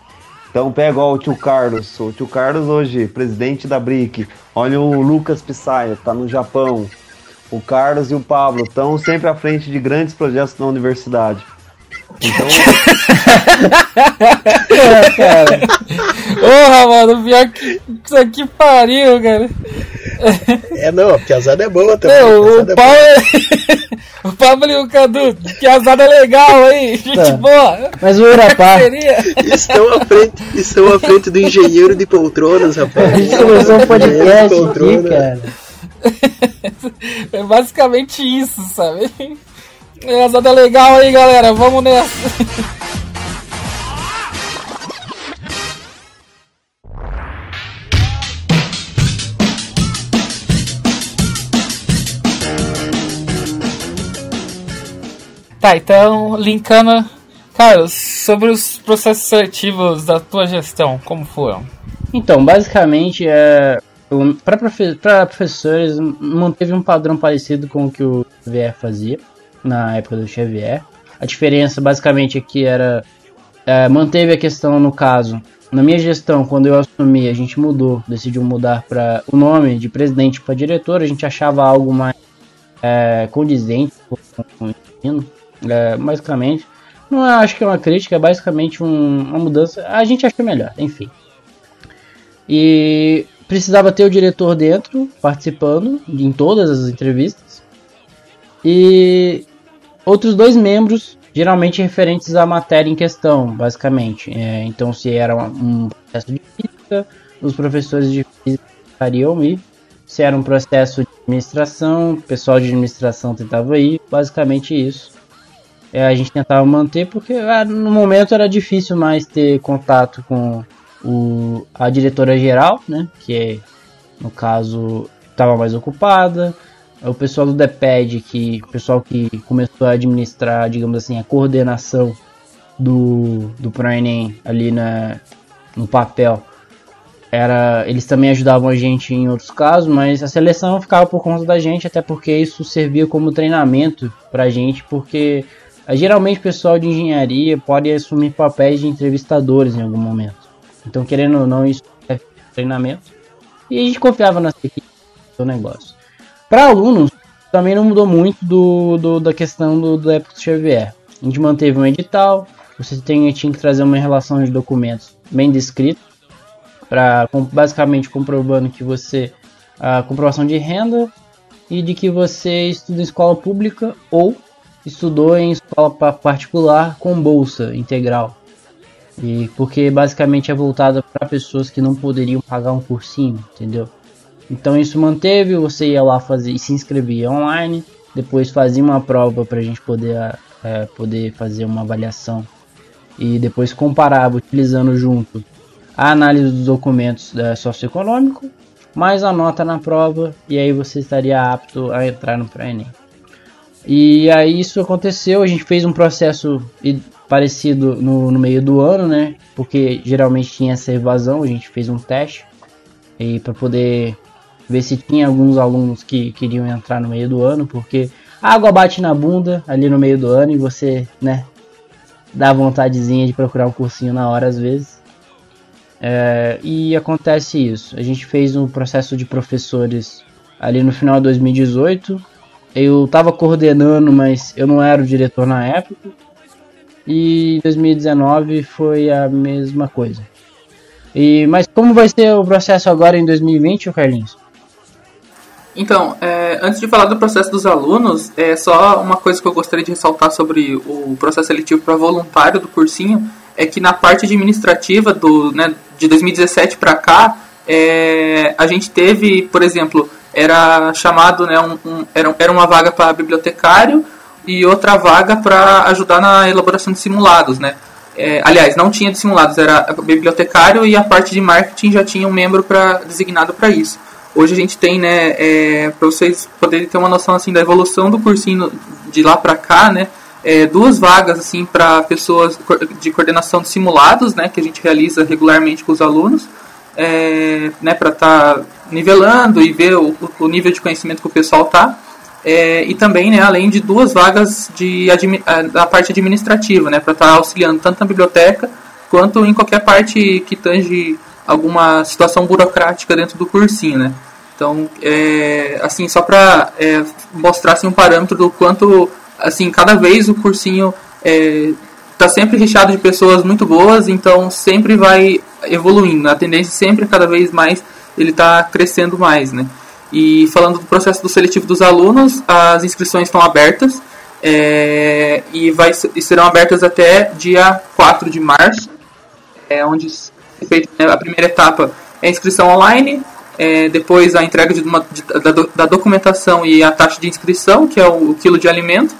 Então pega ó, o tio Carlos, o tio Carlos hoje, presidente da BRIC, olha o Lucas Pisaia, tá no Japão, o Carlos e o Pablo estão sempre à frente de grandes projetos na universidade. Então. é, cara. Porra, mano, pior que isso aqui pariu, cara. É, não, a piazada é boa também. Não, o, é Paulo é... o Pablo e o Cadu, piazada é legal aí, gente tá. boa. Mas o Urapá. estão, à frente, estão à frente do engenheiro de poltronas, rapaz. A gente começou um podcast aqui, cara é basicamente isso, sabe? Engraçado é legal aí, galera. Vamos nessa. Tá, então, linkando. Carlos, sobre os processos seletivos da tua gestão, como foram? Então, basicamente, é, para profe professores, manteve um padrão parecido com o que o Xavier fazia na época do Xavier. A diferença basicamente é que era é, manteve a questão no caso. Na minha gestão, quando eu assumi, a gente mudou, decidiu mudar para o nome de presidente para diretor. A gente achava algo mais é, condizente com o ensino, é, basicamente. Não acho que é uma crítica, é basicamente um, uma mudança. A gente acha melhor, enfim. E precisava ter o diretor dentro, participando em todas as entrevistas. E outros dois membros, geralmente referentes à matéria em questão, basicamente. É, então, se era um processo de física, os professores de física estariam ir. Se era um processo de administração, o pessoal de administração tentava ir. Basicamente isso. É, a gente tentava manter porque ah, no momento era difícil mais ter contato com o, a diretora geral, né? Que é, no caso estava mais ocupada. O pessoal do DEPED, que o pessoal que começou a administrar, digamos assim, a coordenação do, do ProEnem ali na, no papel, era eles também ajudavam a gente em outros casos, mas a seleção ficava por conta da gente, até porque isso servia como treinamento pra gente, porque geralmente o pessoal de engenharia pode assumir papéis de entrevistadores em algum momento. Então, querendo ou não, isso é treinamento. E a gente confiava nas equipes do negócio. Para alunos, também não mudou muito do, do da questão do, do época Xavier. A gente manteve um edital, você tem, tinha que trazer uma relação de documentos bem descrita, para basicamente comprovando que você a comprovação de renda e de que você estuda em escola pública ou estudou em escola particular com bolsa integral. E porque basicamente é voltada para pessoas que não poderiam pagar um cursinho, entendeu? Então isso manteve, você ia lá fazer e se inscrevia online, depois fazia uma prova para a gente poder, é, poder fazer uma avaliação e depois comparava utilizando junto a análise dos documentos é, socioeconômico mais a nota na prova e aí você estaria apto a entrar no pré-ENEM. E aí isso aconteceu, a gente fez um processo parecido no, no meio do ano, né? Porque geralmente tinha essa evasão, a gente fez um teste e para poder ver se tinha alguns alunos que queriam entrar no meio do ano, porque a água bate na bunda ali no meio do ano e você, né, dá vontadezinha de procurar um cursinho na hora às vezes. É, e acontece isso. A gente fez um processo de professores ali no final de 2018 eu estava coordenando, mas eu não era o diretor na época. E 2019 foi a mesma coisa. E, mas como vai ser o processo agora em 2020, Carlinhos? Então, é, antes de falar do processo dos alunos, é só uma coisa que eu gostaria de ressaltar sobre o processo seletivo para voluntário do cursinho, é que na parte administrativa do, né, de 2017 para cá, é, a gente teve, por exemplo, era chamado, né, um, um, era, era uma vaga para bibliotecário e outra vaga para ajudar na elaboração de simulados, né. É, aliás, não tinha de simulados, era bibliotecário e a parte de marketing já tinha um membro pra, designado para isso. Hoje a gente tem, né, é, para vocês poderem ter uma noção assim da evolução do cursinho de lá para cá, né, é, duas vagas assim para pessoas de coordenação de simulados, né, que a gente realiza regularmente com os alunos, é, né, para estar tá nivelando e ver o, o, nível de conhecimento que o pessoal tá. É, e também, né, além de duas vagas de da parte administrativa, né, para estar tá auxiliando tanto na biblioteca quanto em qualquer parte que tange alguma situação burocrática dentro do cursinho, né. Então, é, assim, só para é, mostrar assim, um parâmetro do quanto, assim, cada vez o cursinho está é, sempre recheado de pessoas muito boas, então sempre vai evoluindo. A tendência sempre cada vez mais ele está crescendo mais, né? E falando do processo do seletivo dos alunos, as inscrições estão abertas é, e, vai, e serão abertas até dia 4 de março, é, onde feita né, a primeira etapa é a inscrição online, é, depois a entrega de uma, de, da, da, documentação e a taxa de inscrição, que é o, o quilo de alimento.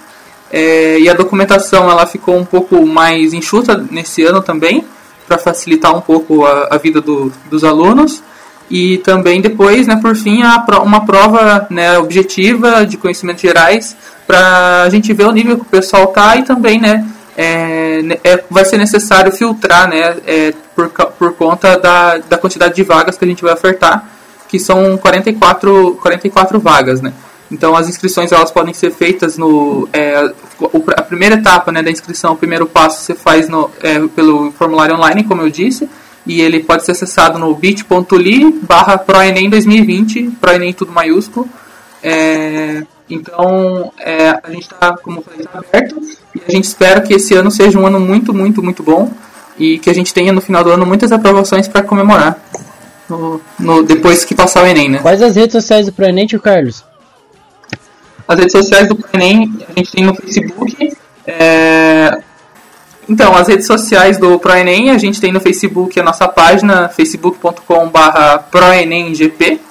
É, e a documentação ela ficou um pouco mais enxuta nesse ano também, para facilitar um pouco a, a vida do, dos alunos. E também depois, né, por fim, uma prova né, objetiva de conhecimentos gerais para a gente ver o nível que o pessoal tá e também, né, é, é, vai ser necessário filtrar, né, é, por, por conta da, da quantidade de vagas que a gente vai ofertar. que são 44, 44 vagas, né? Então as inscrições elas podem ser feitas no é, a primeira etapa né, da inscrição, o primeiro passo você faz no, é, pelo formulário online, como eu disse, e ele pode ser acessado no bit.ly barra ProEnem 2020, ProEnem tudo maiúsculo. É, então é, a gente está, como eu falei, tá aberto e a gente espera que esse ano seja um ano muito, muito, muito bom e que a gente tenha no final do ano muitas aprovações para comemorar no, no, depois que passar o Enem, né? Quais as redes sociais do ProEnem, tio Carlos? As redes sociais do ProEnem a gente tem no Facebook. É... Então, as redes sociais do ProEnem, a gente tem no Facebook a nossa página, facebook.com.br proenemgp.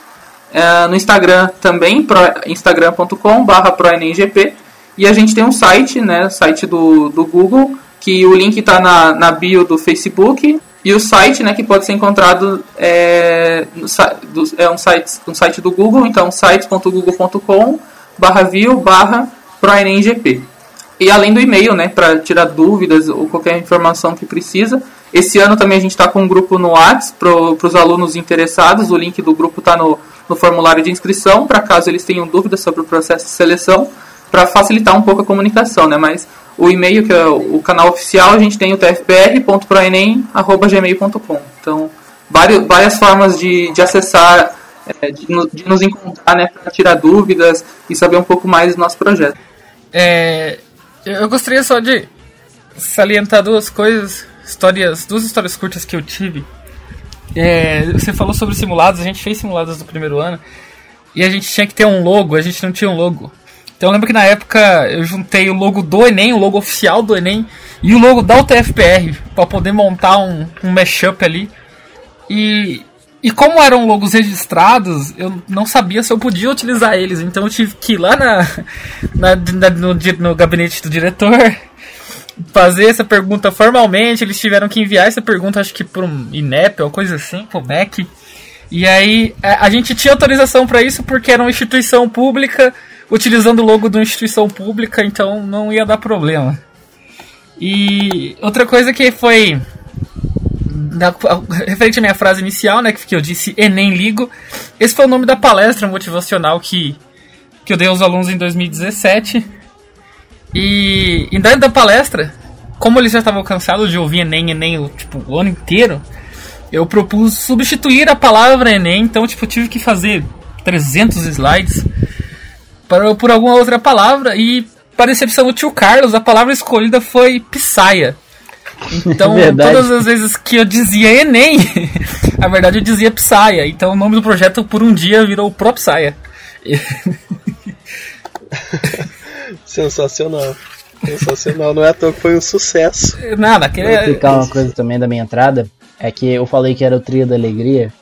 É, no Instagram também, pro, instagram.com.br proenemgp. E a gente tem um site, né, site do, do Google, que o link está na, na bio do Facebook. E o site, né, que pode ser encontrado é, é um, site, um site do Google, então sites.google.com barra barra ProEnemGP. E além do e-mail, né, para tirar dúvidas ou qualquer informação que precisa. Esse ano também a gente está com um grupo no WhatsApp para os alunos interessados. O link do grupo está no, no formulário de inscrição, para caso eles tenham dúvidas sobre o processo de seleção, para facilitar um pouco a comunicação, né? Mas o e-mail, que é o canal oficial, a gente tem o tfpr.proenem.gmail.com. Então, várias, várias formas de, de acessar é, de, de, nos encontrar, né, para tirar dúvidas e saber um pouco mais do nosso projeto. É, eu gostaria só de salientar duas coisas, histórias, duas histórias curtas que eu tive. É, você falou sobre simulados, a gente fez simulados do primeiro ano e a gente tinha que ter um logo, a gente não tinha um logo. Então eu lembro que na época eu juntei o logo do Enem, o logo oficial do Enem e o logo da UTFPR para poder montar um, um mashup ali. E e como eram logos registrados, eu não sabia se eu podia utilizar eles. Então eu tive que ir lá na, na, na no, no, gabinete do diretor fazer essa pergunta formalmente. Eles tiveram que enviar essa pergunta, acho que por um INEP ou coisa assim, pro MEC. E aí a, gente tinha autorização para isso porque era uma instituição pública, utilizando o logo de uma instituição pública, então não ia dar problema. E outra coisa que foi na, referente à minha frase inicial, né, que eu disse Enem Ligo, esse foi o nome da palestra motivacional que, que eu dei aos alunos em 2017. E, e dentro da palestra, como eles já estavam cansados de ouvir Enem, Enem tipo, o ano inteiro, eu propus substituir a palavra Enem, então tipo, tive que fazer 300 slides para, por alguma outra palavra e para decepção do tio Carlos, a palavra escolhida foi Psaia. Então, é todas as vezes que eu dizia Enem, a verdade eu dizia Psaia. Então, o nome do projeto por um dia virou Pro Psaia. Sensacional. Sensacional. Não é à toa que foi um sucesso. Nada, que... Vou explicar uma coisa também da minha entrada. É que eu falei que era o Trio da Alegria.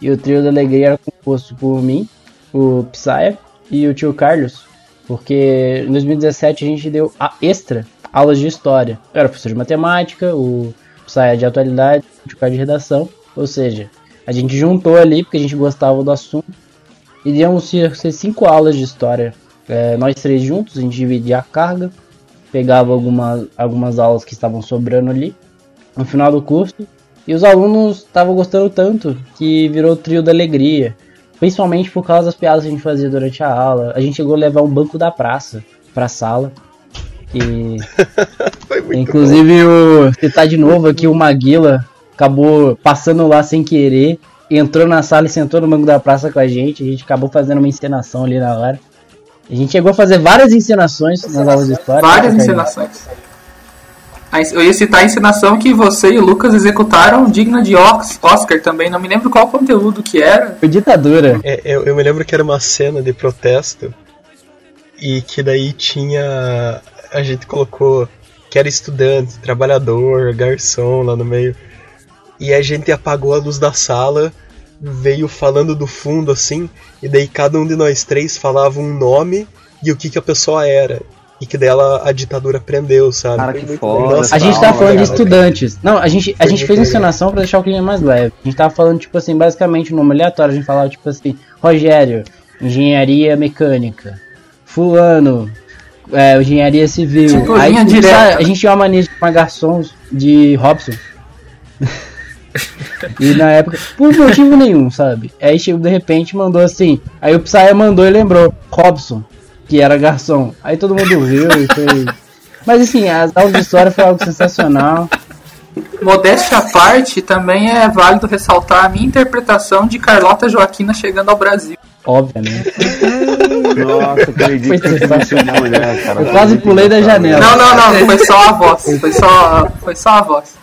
E o Trio da Alegria era composto por mim, o Psaia e o tio Carlos. Porque em 2017 a gente deu a extra aulas de história. Eu era professor de matemática, o saia de atualidade, o de redação. Ou seja, a gente juntou ali porque a gente gostava do assunto. E íamos ser, cinco aulas de história. É, nós três juntos, a gente dividia a carga, pegava algumas, algumas aulas que estavam sobrando ali no final do curso. E os alunos estavam gostando tanto que virou o trio da alegria. Principalmente por causa das piadas que a gente fazia durante a aula. A gente chegou a levar um banco da praça pra sala. E. Inclusive, o, você tá de novo aqui, o Maguila acabou passando lá sem querer, entrou na sala e sentou no banco da praça com a gente. A gente acabou fazendo uma encenação ali na hora. A gente chegou a fazer várias encenações nas aulas de história. Várias encenações. Eu ia citar a encenação que você e o Lucas executaram, digna de Oscar também. Não me lembro qual conteúdo que era. Foi ditadura. É, eu, eu me lembro que era uma cena de protesto e que daí tinha a gente colocou que era estudante, trabalhador, garçom lá no meio. E a gente apagou a luz da sala, veio falando do fundo assim, e daí cada um de nós três falava um nome e o que, que a pessoa era. E que dela a ditadura prendeu, sabe? Cara, que foda. Nossa, a gente tava falando de estudantes. Não, a gente, a gente fez encenação para deixar o clima mais leve. A gente tava falando, tipo assim, basicamente um nome aleatório. A gente falava, tipo assim, Rogério, engenharia mecânica. Fulano, é, engenharia civil. Tipo, Aí a gente, a gente tinha uma mania de chamar garçons de Robson. E na época, por motivo nenhum, sabe? Aí chegou de repente mandou assim. Aí o Psya mandou e lembrou, Robson, que era garçom. Aí todo mundo viu e foi. Mas assim, as aulas de história foi algo sensacional. Modéstia à parte, também é válido ressaltar a minha interpretação de Carlota Joaquina chegando ao Brasil. Obviamente. Nossa, acredito Foi sensacional. mulher, né, cara. Eu quase pulei da janela. Não, não, não, foi só a voz. Foi só, foi só a voz.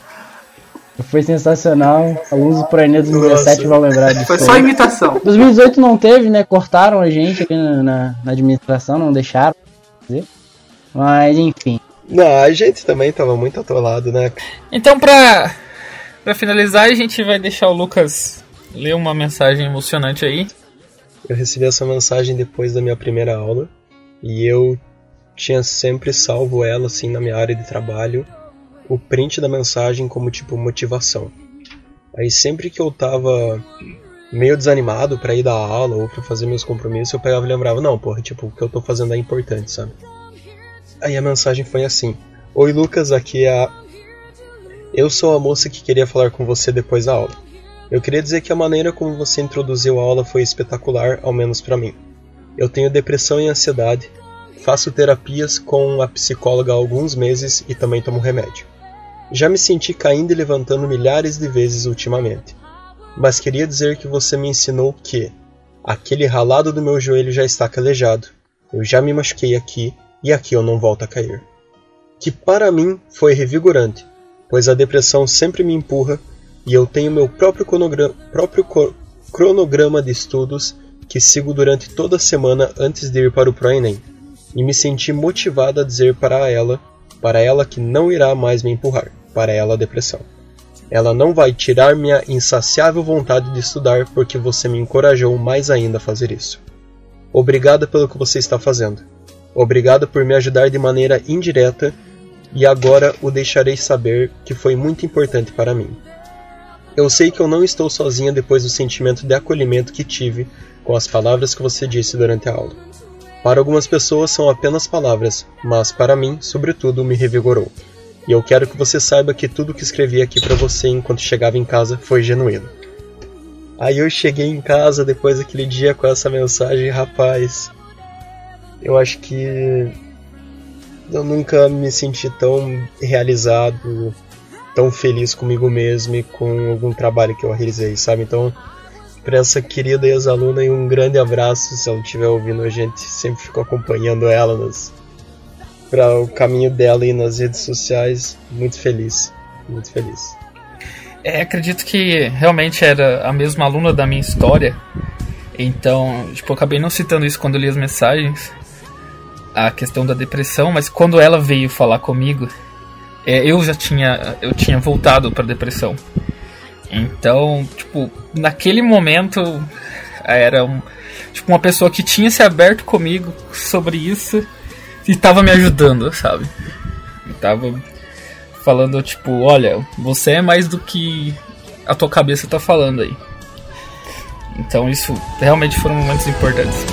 Foi sensacional. Alunos do Proenê 2017 vão lembrar disso. Foi só imitação. 2018 não teve, né? Cortaram a gente aqui na, na- na administração, não deixaram. Mas enfim. Não, a gente também tava muito atolado, né? Então, pra, pra finalizar, a gente vai deixar o Lucas ler uma mensagem emocionante aí. Eu recebi essa mensagem depois da minha primeira aula e eu tinha sempre salvo ela assim na minha área de trabalho, o print da mensagem como tipo motivação. Aí sempre que eu tava meio desanimado pra ir dar aula ou pra fazer meus compromissos, eu pegava e lembrava, não, porra, tipo, o que eu tô fazendo é importante, sabe? Aí a mensagem foi assim: Oi Lucas, aqui é a Eu sou a moça que queria falar com você depois da aula. Eu queria dizer que a maneira como você introduziu a aula foi espetacular, ao menos para mim. Eu tenho depressão e ansiedade, faço terapias com a psicóloga há alguns meses e também tomo remédio. Já me senti caindo e levantando milhares de vezes ultimamente. Mas queria dizer que você me ensinou que aquele ralado do meu joelho já está calejado. Eu já me machuquei aqui e aqui eu não volto a cair. Que para mim foi revigorante, pois a depressão sempre me empurra e eu tenho meu próprio, cronogra- próprio cronograma de estudos que sigo durante toda a semana antes de ir para o ProEnem. E me senti motivado a dizer para ela, para ela que não irá mais me empurrar, para ela a depressão. Ela não vai tirar minha insaciável vontade de estudar porque você me encorajou mais ainda a fazer isso. Obrigada pelo que você está fazendo. Obrigado por me ajudar de maneira indireta e agora o deixarei saber que foi muito importante para mim. Eu sei que eu não estou sozinha depois do sentimento de acolhimento que tive com as palavras que você disse durante a aula. Para algumas pessoas são apenas palavras, mas para mim, sobretudo, me revigorou. E eu quero que você saiba que tudo que escrevi aqui para você enquanto chegava em casa foi genuíno. Aí eu cheguei em casa depois daquele dia com essa mensagem, rapaz. Eu acho que eu nunca me senti tão realizado, tão feliz comigo mesmo e com algum trabalho que eu realizei, sabe? Então, para essa querida ex-aluna, um grande abraço. Se ela estiver ouvindo, a gente sempre ficou acompanhando ela nos para o caminho dela e nas redes sociais. Muito feliz, muito feliz. É, acredito que realmente era a mesma aluna da minha história. Então, tipo, eu acabei não citando isso quando li as mensagens. A questão da depressão, mas quando ela veio falar comigo, é, eu já tinha, eu tinha voltado pra depressão. Então, tipo, naquele momento era um, tipo, uma pessoa que tinha se aberto comigo sobre isso e tava me ajudando, sabe? E tava falando, tipo, olha, você é mais do que a tua cabeça tá falando aí. Então isso realmente foram momentos importantes.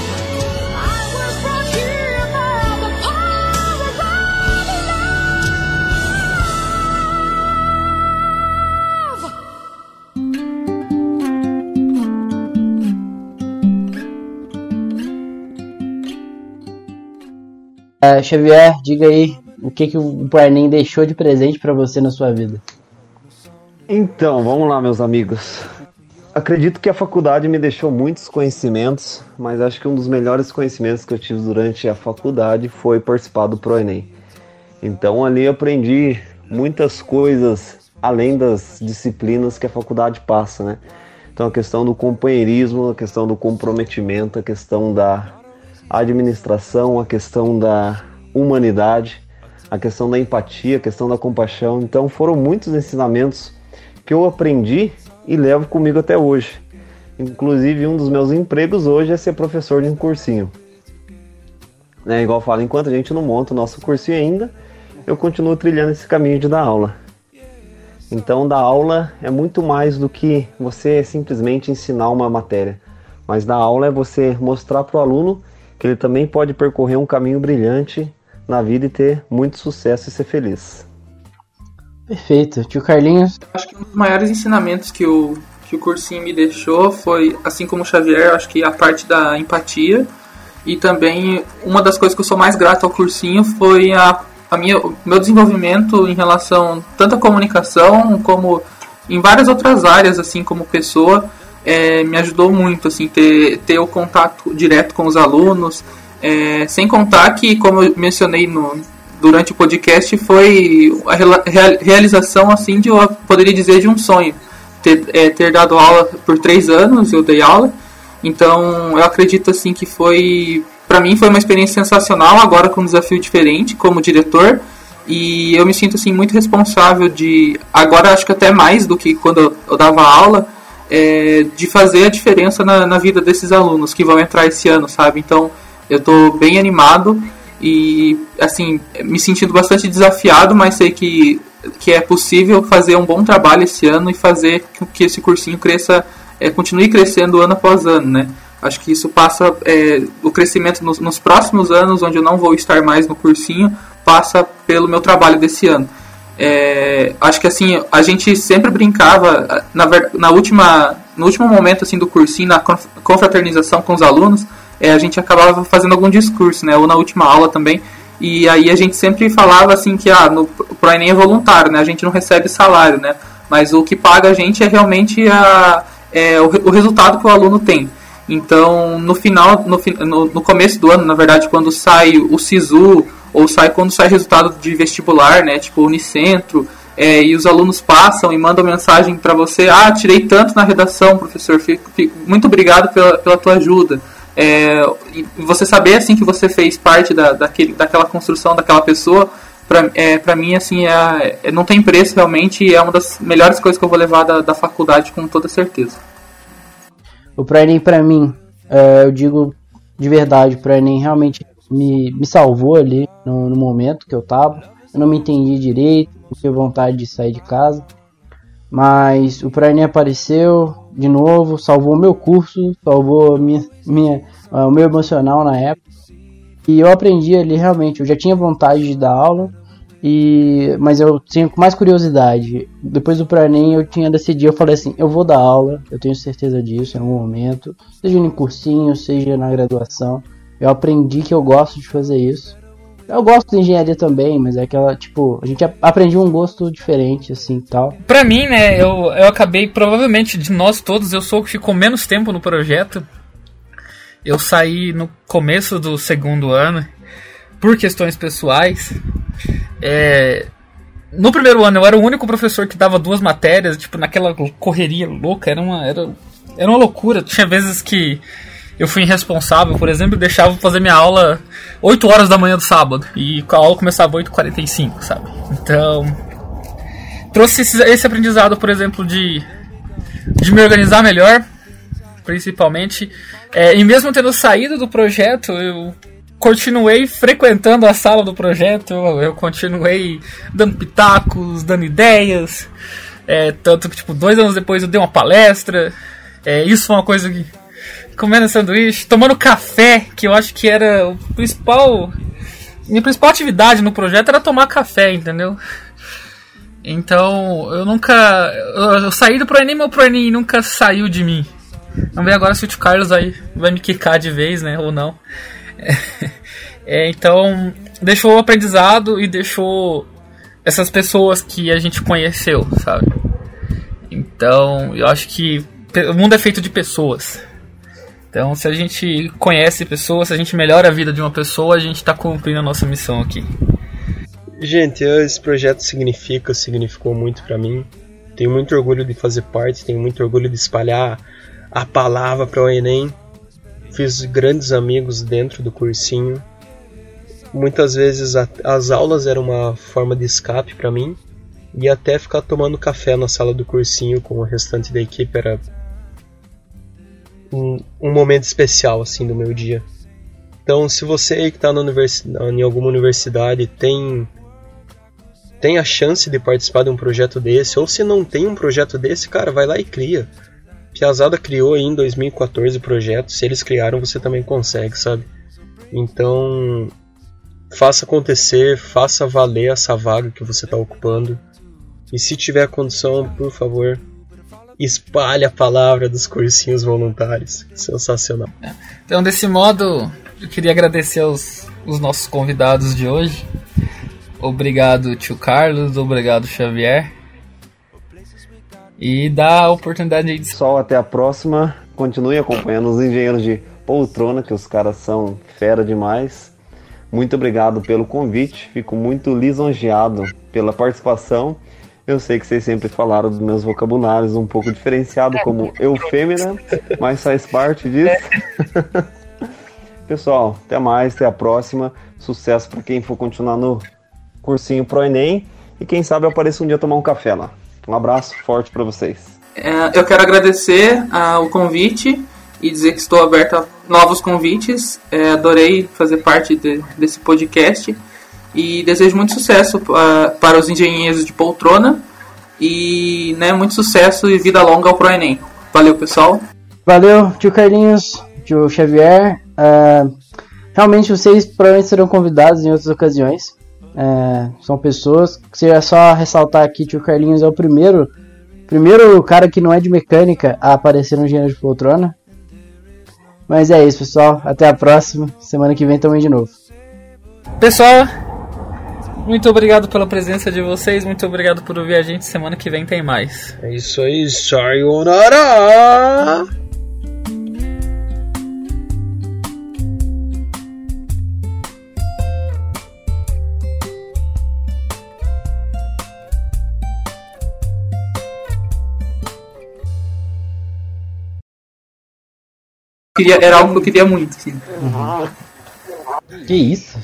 Xavier, diga aí o que, que o Enem deixou de presente pra você na sua vida. Então, vamos lá, meus amigos. Acredito que a faculdade me deixou muitos conhecimentos, mas acho que um dos melhores conhecimentos que eu tive durante a faculdade foi participar do ProEnem. Então ali eu aprendi muitas coisas além das disciplinas que a faculdade passa, né? Então a questão do companheirismo, a questão do comprometimento, a questão da administração, a questão da humanidade, a questão da empatia, a questão da compaixão. Então foram muitos ensinamentos que eu aprendi e levo comigo até hoje. Inclusive um dos meus empregos hoje é ser professor de um cursinho. Né, igual eu falo, enquanto a gente não monta o nosso cursinho ainda, eu continuo trilhando esse caminho de dar aula. Então, dar aula é muito mais do que você simplesmente ensinar uma matéria. Mas dar aula é você mostrar para o aluno que ele também pode percorrer um caminho brilhante na vida e ter muito sucesso e ser feliz. Perfeito. Tio Carlinhos? Acho que um dos maiores ensinamentos que o, que o cursinho me deixou foi, assim como o Xavier, acho que a parte da empatia. E também uma das coisas que eu sou mais grato ao cursinho foi a, a minha, o meu desenvolvimento em relação tanto à comunicação como em várias outras áreas, assim como pessoa. É, me ajudou muito assim ter, ter o contato direto com os alunos, é, sem contar que, como eu mencionei no, durante o podcast, foi a realização, assim, de, eu poderia dizer, de um sonho. Ter, é, ter dado aula por três anos, eu dei aula. Então, eu acredito, assim, que foi... Para mim, foi uma experiência sensacional, agora com um desafio diferente, como diretor. E eu me sinto, assim, muito responsável de... Agora, acho que até mais do que quando eu, eu dava aula, é, de fazer a diferença na, na vida desses alunos que vão entrar esse ano, sabe? Então eu tô bem animado e assim, me sentindo bastante desafiado, mas sei que, que é possível fazer um bom trabalho esse ano e fazer com que esse cursinho cresça, é, continue crescendo ano após ano, né? Acho que isso passa, é, o crescimento nos, nos próximos anos, onde eu não vou estar mais no cursinho, passa pelo meu trabalho desse ano. É, acho que assim, a gente sempre brincava, na, na última, no último momento assim do cursinho, na confraternização com os alunos, é, a gente acabava fazendo algum discurso, né? Ou na última aula também. E aí a gente sempre falava assim que ah, no Pro é voluntário, né? A gente não recebe salário, né? Mas o que paga a gente é realmente a, é, o, o resultado que o aluno tem. Então, no final, no, no, no, começo do ano, na verdade, quando sai o SISU, ou sai quando sai resultado de vestibular, né, tipo Unicentro, é, e os alunos passam e mandam mensagem para você, ah, tirei tanto na redação, professor, fico, fico, muito obrigado pela, pela tua ajuda. É, você saber assim que você fez parte da, daquele, daquela construção daquela pessoa, para é, mim assim é, é, não tem preço realmente e é uma das melhores coisas que eu vou levar da, da faculdade com toda certeza. O ProEnem para mim, é, eu digo de verdade, o ProEnem realmente me, me salvou ali no, no, momento que eu tava. Eu não me entendi direito, não tinha vontade de sair de casa. Mas o ProEnem apareceu, de novo, salvou meu curso, salvou minha, minha, uh, o meu emocional na época. E eu aprendi ali realmente, eu já tinha vontade de dar aula, e mas eu tinha mais curiosidade. Depois do Pranem eu tinha decidido, eu falei assim, eu vou dar aula, eu tenho certeza disso em algum momento, seja em cursinho, seja na graduação. Eu aprendi que eu gosto de fazer isso. Eu gosto de engenharia também, mas é aquela, tipo, a gente aprendeu um gosto diferente, assim, tal. Pra mim, né, eu, eu acabei, provavelmente, de nós todos, eu sou o que ficou menos tempo no projeto. Eu saí no começo do segundo ano, por questões pessoais. É, no primeiro ano eu era o único professor que dava duas matérias, tipo, naquela correria louca, era uma, era, era uma loucura. Tinha vezes que eu fui irresponsável, por exemplo, deixava fazer minha aula 8 horas da manhã do sábado e a aula começava 8h45, sabe? Então, trouxe esse, aprendizado, por exemplo, de, de me organizar melhor, principalmente. É, e mesmo tendo saído do projeto, eu continuei frequentando a sala do projeto, eu, eu continuei dando pitacos, dando ideias. É, tanto que, tipo, dois anos depois eu dei uma palestra. É, isso foi uma coisa que comendo sanduíche, tomando café, que eu acho que era o principal. Minha principal atividade no projeto era tomar café, entendeu? Então, eu nunca. Eu, eu saí do ProEnem, meu ProEnem nunca saiu de mim. Vamos ver agora se o tio Carlos aí vai me quicar de vez, né? Ou não. É, então, deixou o aprendizado e deixou essas pessoas que a gente conheceu, sabe? Então, eu acho que o mundo é feito de pessoas. Então, se a gente conhece pessoas, se a gente melhora a vida de uma pessoa, a gente está cumprindo a nossa missão aqui. Gente, esse projeto significa, significou muito para mim. Tenho muito orgulho de fazer parte, tenho muito orgulho de espalhar a palavra para o Enem. Fiz grandes amigos dentro do cursinho. Muitas vezes a, as aulas eram uma forma de escape para mim e até ficar tomando café na sala do cursinho com o restante da equipe era um, um momento especial assim do meu dia. Então, se você que está em alguma universidade tem tem a chance de participar de um projeto desse, ou se não tem um projeto desse, cara, vai lá e cria. Piazada criou aí em 2014 o projeto, se eles criaram, você também consegue, sabe? Então, faça acontecer, faça valer essa vaga que você está ocupando. E se tiver condição, por favor, espalhe a palavra dos cursinhos voluntários. Sensacional. Então, desse modo, eu queria agradecer aos os nossos convidados de hoje. Obrigado, tio Carlos. Obrigado, Xavier. E dá a oportunidade de. Pessoal, até a próxima. Continue acompanhando os engenheiros de poltrona, que os caras são fera demais. Muito obrigado pelo convite. Fico muito lisonjeado pela participação. Eu sei que vocês sempre falaram dos meus vocabulários um pouco diferenciado como eufêmera, mas faz parte disso. Pessoal, até mais, até a próxima. Sucesso para quem for continuar no cursinho Pro Enem e quem sabe eu apareça um dia tomar um café lá. Um abraço forte para vocês. É, eu quero agradecer uh, o convite e dizer que estou aberto a novos convites. É, adorei fazer parte de, desse podcast e desejo muito sucesso uh, para os engenheiros de poltrona e né, muito sucesso e vida longa ao Pro Enem. Valeu, pessoal. Valeu, tio Carlinhos, tio Xavier. Uh, realmente vocês provavelmente serão convidados em outras ocasiões. Uh, são pessoas que é só ressaltar aqui, tio Carlinhos é o primeiro primeiro cara que não é de mecânica a aparecer no Engenheiro de Poltrona. Mas é isso, pessoal. Até a próxima. Semana que vem também de novo. Pessoal, muito obrigado pela presença de vocês. Muito obrigado por ouvir a gente. Semana que vem tem mais. É isso aí. Sayonara! Queria, era algo que eu queria muito. Assim. Que isso?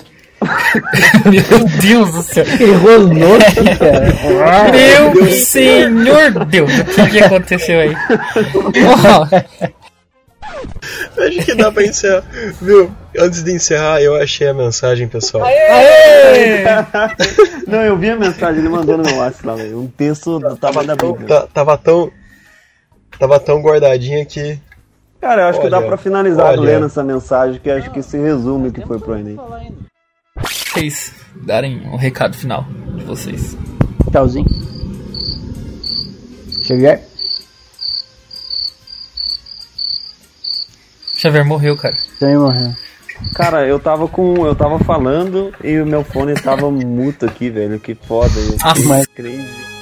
Meu Deus do céu. Rosnou aqui, cara. Meu senhor Deus, o que, que aconteceu aí? Oh, Acho que dá pra encerrar. Viu? Antes de encerrar, eu achei a mensagem, pessoal. aê! Não, eu vi a mensagem, ele mandou no meu WhatsApp lá, velho. Um texto do Tava da Bíblia. ta- tava tão. Tava tão guardadinha que. Cara, eu acho que dá Olha, pra finalizar olha. lendo essa mensagem, que acho que se resume o que foi pro Enem. Vocês darem um recado final de vocês. Tchauzinho. Xavier. Xavier morreu, cara. Também morreu. Cara, eu tava com. Eu tava falando e o meu fone tava muto aqui, velho. Que foda. Ah, mas- crazy.